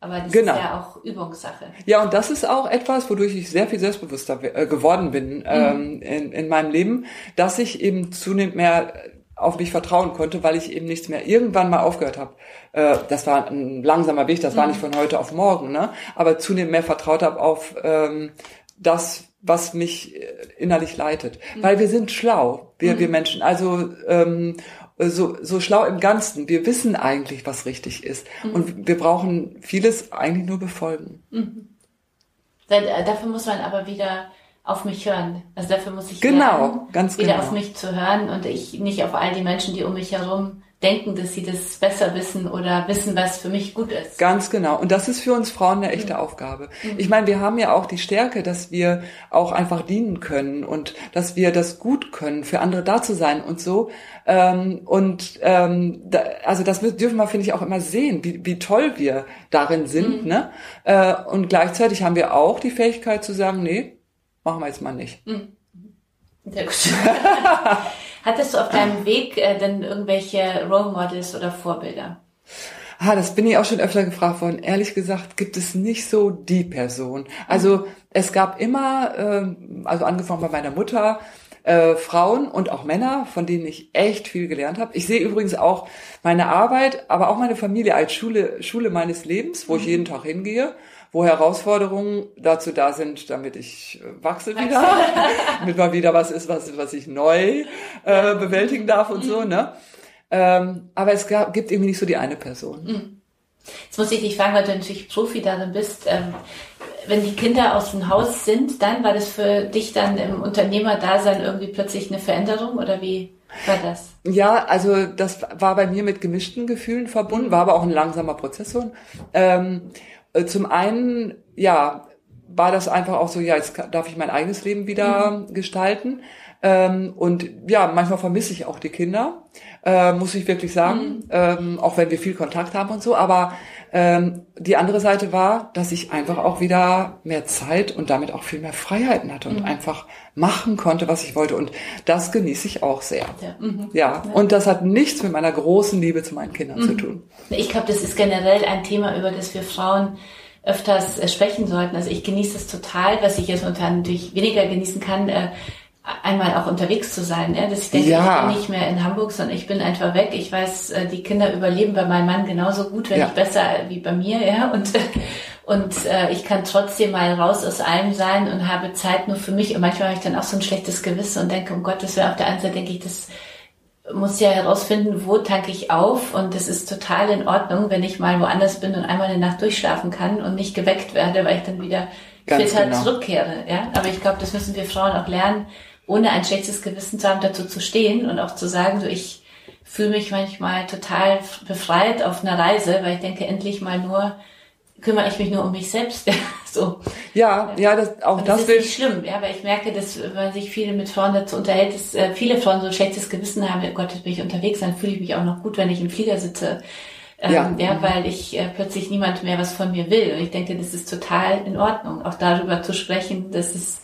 Speaker 1: aber das genau. ist ja auch Übungssache.
Speaker 2: Ja, und das ist auch etwas, wodurch ich sehr viel selbstbewusster äh, geworden bin mhm. ähm, in, in meinem Leben, dass ich eben zunehmend mehr auf mich vertrauen konnte, weil ich eben nichts mehr irgendwann mal aufgehört habe. Äh, das war ein langsamer Weg, das mhm. war nicht von heute auf morgen, ne? aber zunehmend mehr vertraut habe auf ähm, das, was mich äh, innerlich leitet. Mhm. Weil wir sind schlau, wir, wir mhm. Menschen. Also ähm, so, so schlau im Ganzen. Wir wissen eigentlich, was richtig ist. Mhm. Und wir brauchen vieles eigentlich nur befolgen. Mhm.
Speaker 1: Dafür muss man aber wieder auf mich hören. Also dafür muss ich
Speaker 2: genau,
Speaker 1: lernen,
Speaker 2: ganz
Speaker 1: wieder
Speaker 2: genau.
Speaker 1: auf mich zu hören und ich nicht auf all die Menschen, die um mich herum denken, dass sie das besser wissen oder wissen, was für mich gut ist.
Speaker 2: Ganz genau. Und das ist für uns Frauen eine echte mhm. Aufgabe. Mhm. Ich meine, wir haben ja auch die Stärke, dass wir auch einfach dienen können und dass wir das gut können, für andere da zu sein und so. Ähm, und ähm, da, also das dürfen wir, finde ich, auch immer sehen, wie, wie toll wir darin sind. Mhm. Ne? Äh, und gleichzeitig haben wir auch die Fähigkeit zu sagen, nee, machen wir jetzt mal nicht. Mhm.
Speaker 1: Sehr gut. Hattest du auf deinem Weg äh, denn irgendwelche Role Models oder Vorbilder?
Speaker 2: Ah, das bin ich auch schon öfter gefragt worden. Ehrlich gesagt gibt es nicht so die Person. Also es gab immer, äh, also angefangen bei meiner Mutter, äh, Frauen und auch Männer, von denen ich echt viel gelernt habe. Ich sehe übrigens auch meine Arbeit, aber auch meine Familie als Schule, Schule meines Lebens, wo ich mhm. jeden Tag hingehe wo Herausforderungen dazu da sind, damit ich äh, wachse wieder, damit mal wieder was ist, was, was ich neu äh, bewältigen darf und so, ne? Ähm, aber es gab, gibt irgendwie nicht so die eine Person. Mhm.
Speaker 1: Jetzt muss ich dich fragen, weil du natürlich Profi darin bist. Ähm, wenn die Kinder aus dem Haus sind, dann war das für dich dann im Unternehmerdasein irgendwie plötzlich eine Veränderung oder wie war das?
Speaker 2: Ja, also das war bei mir mit gemischten Gefühlen verbunden, war aber auch ein langsamer Prozess. Ähm, äh, zum einen, ja, war das einfach auch so, ja, jetzt darf ich mein eigenes Leben wieder mhm. gestalten. Ähm, und ja, manchmal vermisse ich auch die Kinder, äh, muss ich wirklich sagen, mhm. ähm, auch wenn wir viel Kontakt haben und so. Aber ähm, die andere Seite war, dass ich einfach auch wieder mehr Zeit und damit auch viel mehr Freiheiten hatte und mhm. einfach machen konnte, was ich wollte. Und das genieße ich auch sehr. Ja, mhm. ja. und das hat nichts mit meiner großen Liebe zu meinen Kindern zu mhm. tun.
Speaker 1: Ich glaube, das ist generell ein Thema, über das wir Frauen öfters äh, sprechen sollten. Also ich genieße es total, was ich jetzt momentan natürlich weniger genießen kann, äh, einmal auch unterwegs zu sein, ja? dass ich denke, ja. ich bin nicht mehr in Hamburg, sondern ich bin einfach weg. Ich weiß, äh, die Kinder überleben bei meinem Mann genauso gut, wenn ja. nicht besser wie bei mir, ja. Und und äh, ich kann trotzdem mal raus aus allem sein und habe Zeit nur für mich. Und manchmal habe ich dann auch so ein schlechtes Gewissen und denke, um Gottes Willen, auf der einen Seite denke ich, das muss ja herausfinden, wo tanke ich auf und das ist total in Ordnung, wenn ich mal woanders bin und einmal eine Nacht durchschlafen kann und nicht geweckt werde, weil ich dann wieder Ganz fitter genau. zurückkehre. Ja? Aber ich glaube, das müssen wir Frauen auch lernen, ohne ein schlechtes Gewissen zu haben, dazu zu stehen und auch zu sagen, so ich fühle mich manchmal total befreit auf einer Reise, weil ich denke, endlich mal nur kümmere ich mich nur um mich selbst. so.
Speaker 2: Ja, ja, das, auch
Speaker 1: und
Speaker 2: das,
Speaker 1: das ist nicht schlimm, ja, weil ich merke, dass wenn man sich viele mit Frauen dazu unterhält, dass äh, viele Frauen so ein schlechtes Gewissen haben, oh Gott, jetzt bin ich unterwegs, dann fühle ich mich auch noch gut, wenn ich im Flieger sitze. Ähm, ja. ja, weil ich äh, plötzlich niemand mehr was von mir will. Und ich denke, das ist total in Ordnung, auch darüber zu sprechen, dass es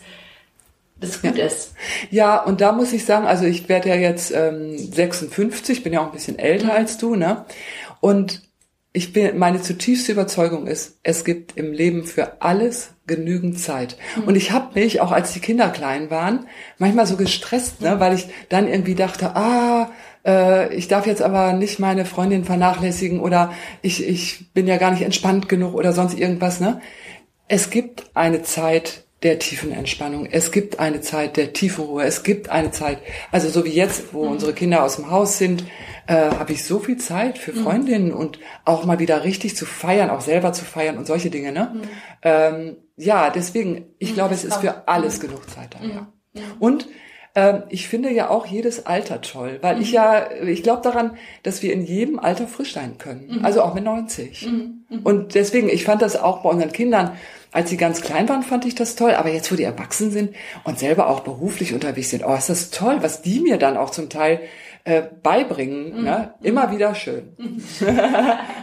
Speaker 1: das gut
Speaker 2: ja.
Speaker 1: ist.
Speaker 2: Ja, und da muss ich sagen, also ich werde ja jetzt ähm, 56, bin ja auch ein bisschen älter mhm. als du, ne? Und ich bin, meine zutiefste Überzeugung ist, es gibt im Leben für alles genügend Zeit. Mhm. Und ich habe mich, auch als die Kinder klein waren, manchmal so gestresst, ne, weil ich dann irgendwie dachte, ah, äh, ich darf jetzt aber nicht meine Freundin vernachlässigen oder ich, ich bin ja gar nicht entspannt genug oder sonst irgendwas. Ne? Es gibt eine Zeit, der tiefen Entspannung. Es gibt eine Zeit der tiefen Ruhe. Es gibt eine Zeit, also so wie jetzt, wo mhm. unsere Kinder aus dem Haus sind, äh, habe ich so viel Zeit für mhm. Freundinnen mhm. und auch mal wieder richtig zu feiern, auch selber zu feiern und solche Dinge. Ne? Mhm. Ähm, ja, deswegen, ich mhm, glaube, es ist für alles genug Zeit da. Ja. Und ähm, ich finde ja auch jedes Alter toll, weil ich ja, ich glaube daran, dass wir in jedem Alter frisch sein können. Also auch mit 90. Und deswegen, ich fand das auch bei unseren Kindern, als sie ganz klein waren, fand ich das toll. Aber jetzt, wo die erwachsen sind und selber auch beruflich unterwegs sind, oh, ist das toll, was die mir dann auch zum Teil äh, beibringen. Mhm. Ne? Immer wieder schön. Mhm.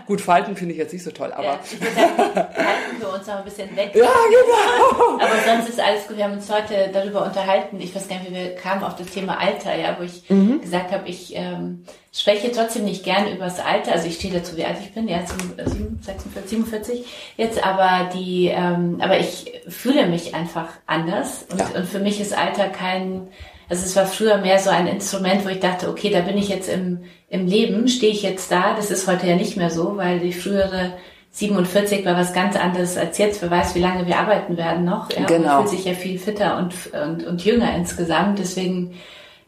Speaker 2: Gut, Falten finde ich jetzt nicht so toll, aber. Ja,
Speaker 1: halten wir uns noch ein bisschen weg.
Speaker 2: Ja, genau.
Speaker 1: aber sonst ist alles gut. Wir haben uns heute darüber unterhalten. Ich weiß gar nicht, wie wir kamen auf das Thema Alter, ja, wo ich mhm. gesagt habe, ich ähm, spreche trotzdem nicht gern über das Alter. Also ich stehe dazu, wie alt ich bin, ja, 46, 47 jetzt, aber die, ähm, aber ich fühle mich einfach anders und, ja. und für mich ist Alter kein also es war früher mehr so ein Instrument, wo ich dachte, okay, da bin ich jetzt im, im Leben, stehe ich jetzt da. Das ist heute ja nicht mehr so, weil die frühere 47 war was ganz anderes als jetzt. Wer weiß, wie lange wir arbeiten werden noch. Ja, genau. Man fühlt sich ja viel fitter und, und, und jünger insgesamt. Deswegen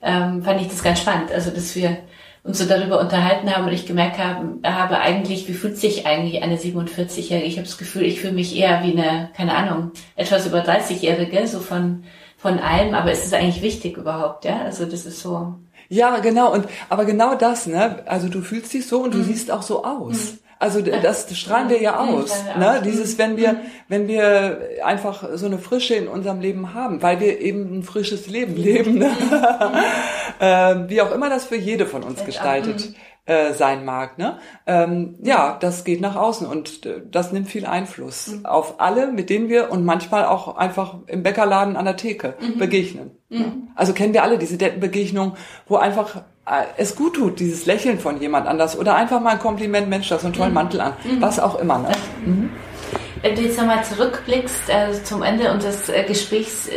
Speaker 1: ähm, fand ich das ganz spannend. Also, dass wir uns so darüber unterhalten haben und ich gemerkt habe, habe eigentlich, wie fühlt sich eigentlich eine 47-Jährige? Ich habe das Gefühl, ich fühle mich eher wie eine, keine Ahnung, etwas über 30-Jährige, so von von allem, aber ist es eigentlich wichtig überhaupt, ja? Also das ist so.
Speaker 2: Ja, genau. Und aber genau das, ne? Also du fühlst dich so und du mhm. siehst auch so aus. Mhm. Also das, strahlen wir ja aus, ne? Dieses, wenn wir, mhm. wenn wir einfach so eine Frische in unserem Leben haben, weil wir eben ein frisches Leben leben, ne? äh, wie auch immer das für jede von uns gestaltet äh, sein mag. Ne? Ähm, ja, das geht nach außen und äh, das nimmt viel Einfluss mhm. auf alle, mit denen wir und manchmal auch einfach im Bäckerladen an der Theke mhm. begegnen. Mhm. Ne? Also kennen wir alle diese Begegnung, wo einfach äh, es gut tut, dieses Lächeln von jemand anders oder einfach mal ein Kompliment, Mensch, das ist einen tollen mhm. Mantel an, mhm. was auch immer. Ne? Mhm.
Speaker 1: Wenn du jetzt nochmal zurückblickst äh, zum Ende unseres Gesprächs,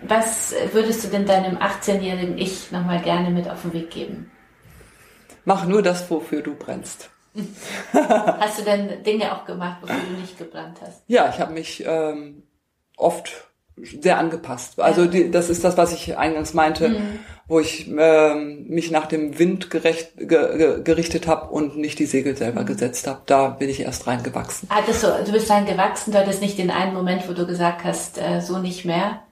Speaker 1: was würdest du denn deinem 18-jährigen Ich nochmal gerne mit auf den Weg geben?
Speaker 2: Mach nur das, wofür du brennst.
Speaker 1: hast du denn Dinge auch gemacht, wofür du nicht gebrannt hast?
Speaker 2: Ja, ich habe mich ähm, oft sehr angepasst. Also die, das ist das, was ich eingangs meinte, mhm. wo ich ähm, mich nach dem Wind gerecht, ge, ge, gerichtet habe und nicht die Segel selber mhm. gesetzt habe. Da bin ich erst reingewachsen.
Speaker 1: Hattest du, du bist reingewachsen, du hattest nicht den einen Moment, wo du gesagt hast, äh, so nicht mehr?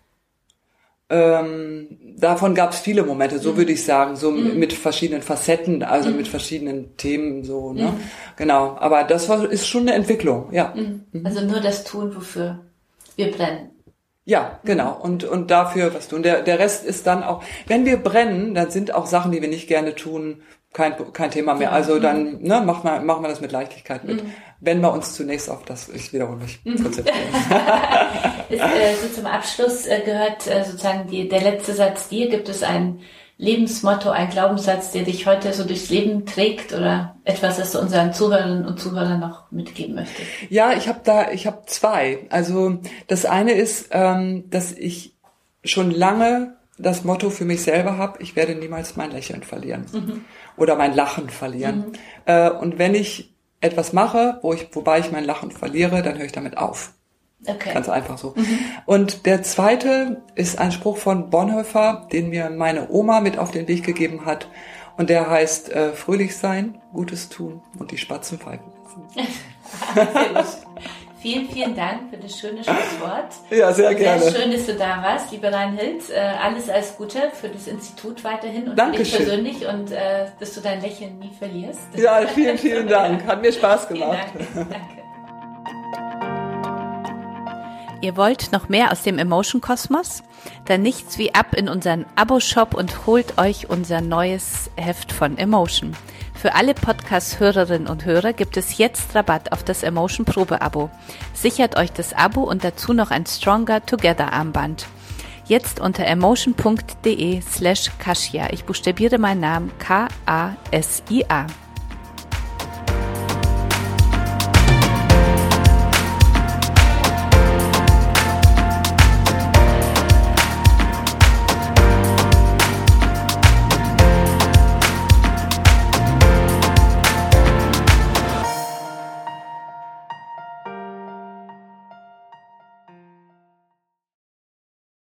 Speaker 2: Ähm, davon gab es viele Momente, so mhm. würde ich sagen, so mhm. mit verschiedenen Facetten, also mhm. mit verschiedenen Themen, so, ne? Mhm. Genau. Aber das war, ist schon eine Entwicklung, ja.
Speaker 1: Mhm. Mhm. Also nur das tun, wofür wir brennen.
Speaker 2: Ja, genau. Und, und dafür was tun. Der, der Rest ist dann auch, wenn wir brennen, dann sind auch Sachen, die wir nicht gerne tun, kein, kein Thema mehr. Also dann ne, machen wir, machen wir das mit Leichtigkeit mit. Mhm. Wenn wir uns zunächst auf das, ich wiederhole mich, mhm. konzentrieren.
Speaker 1: äh, so zum Abschluss äh, gehört äh, sozusagen die, der letzte Satz dir. Gibt es ein Lebensmotto, ein Glaubenssatz, der dich heute so durchs Leben trägt oder etwas, das du unseren Zuhörerinnen und Zuhörern noch mitgeben möchtest?
Speaker 2: Ja, ich habe da, ich habe zwei. Also das eine ist, ähm, dass ich schon lange das Motto für mich selber habe, ich werde niemals mein Lächeln verlieren mhm. oder mein Lachen verlieren. Mhm. Äh, und wenn ich etwas mache, wo ich, wobei ich mein Lachen verliere, dann höre ich damit auf. Okay. Ganz einfach so. Mhm. Und der zweite ist ein Spruch von Bonhoeffer, den mir meine Oma mit auf den Weg gegeben hat. Und der heißt, äh, fröhlich sein, Gutes tun und die Spatzen pfeifen
Speaker 1: lassen. Vielen, vielen Dank für das schöne Schlusswort.
Speaker 2: Ja, sehr gerne.
Speaker 1: Sehr schön, dass du da warst, liebe Reinhild. Äh, alles alles Gute für das Institut weiterhin und
Speaker 2: Dankeschön.
Speaker 1: für dich persönlich und äh, dass du dein Lächeln nie verlierst.
Speaker 2: Ja, vielen, vielen Dank. Hat mir Spaß gemacht. Dank. Danke.
Speaker 1: Ihr wollt noch mehr aus dem Emotion Kosmos? Dann nichts wie ab in unseren Abo-Shop und holt euch unser neues Heft von Emotion. Für alle Podcast-Hörerinnen und Hörer gibt es jetzt Rabatt auf das Emotion Probe-Abo. Sichert euch das Abo und dazu noch ein Stronger Together Armband. Jetzt unter emotion.de slash Kasia. Ich buchstabiere meinen Namen K-A-S-I-A.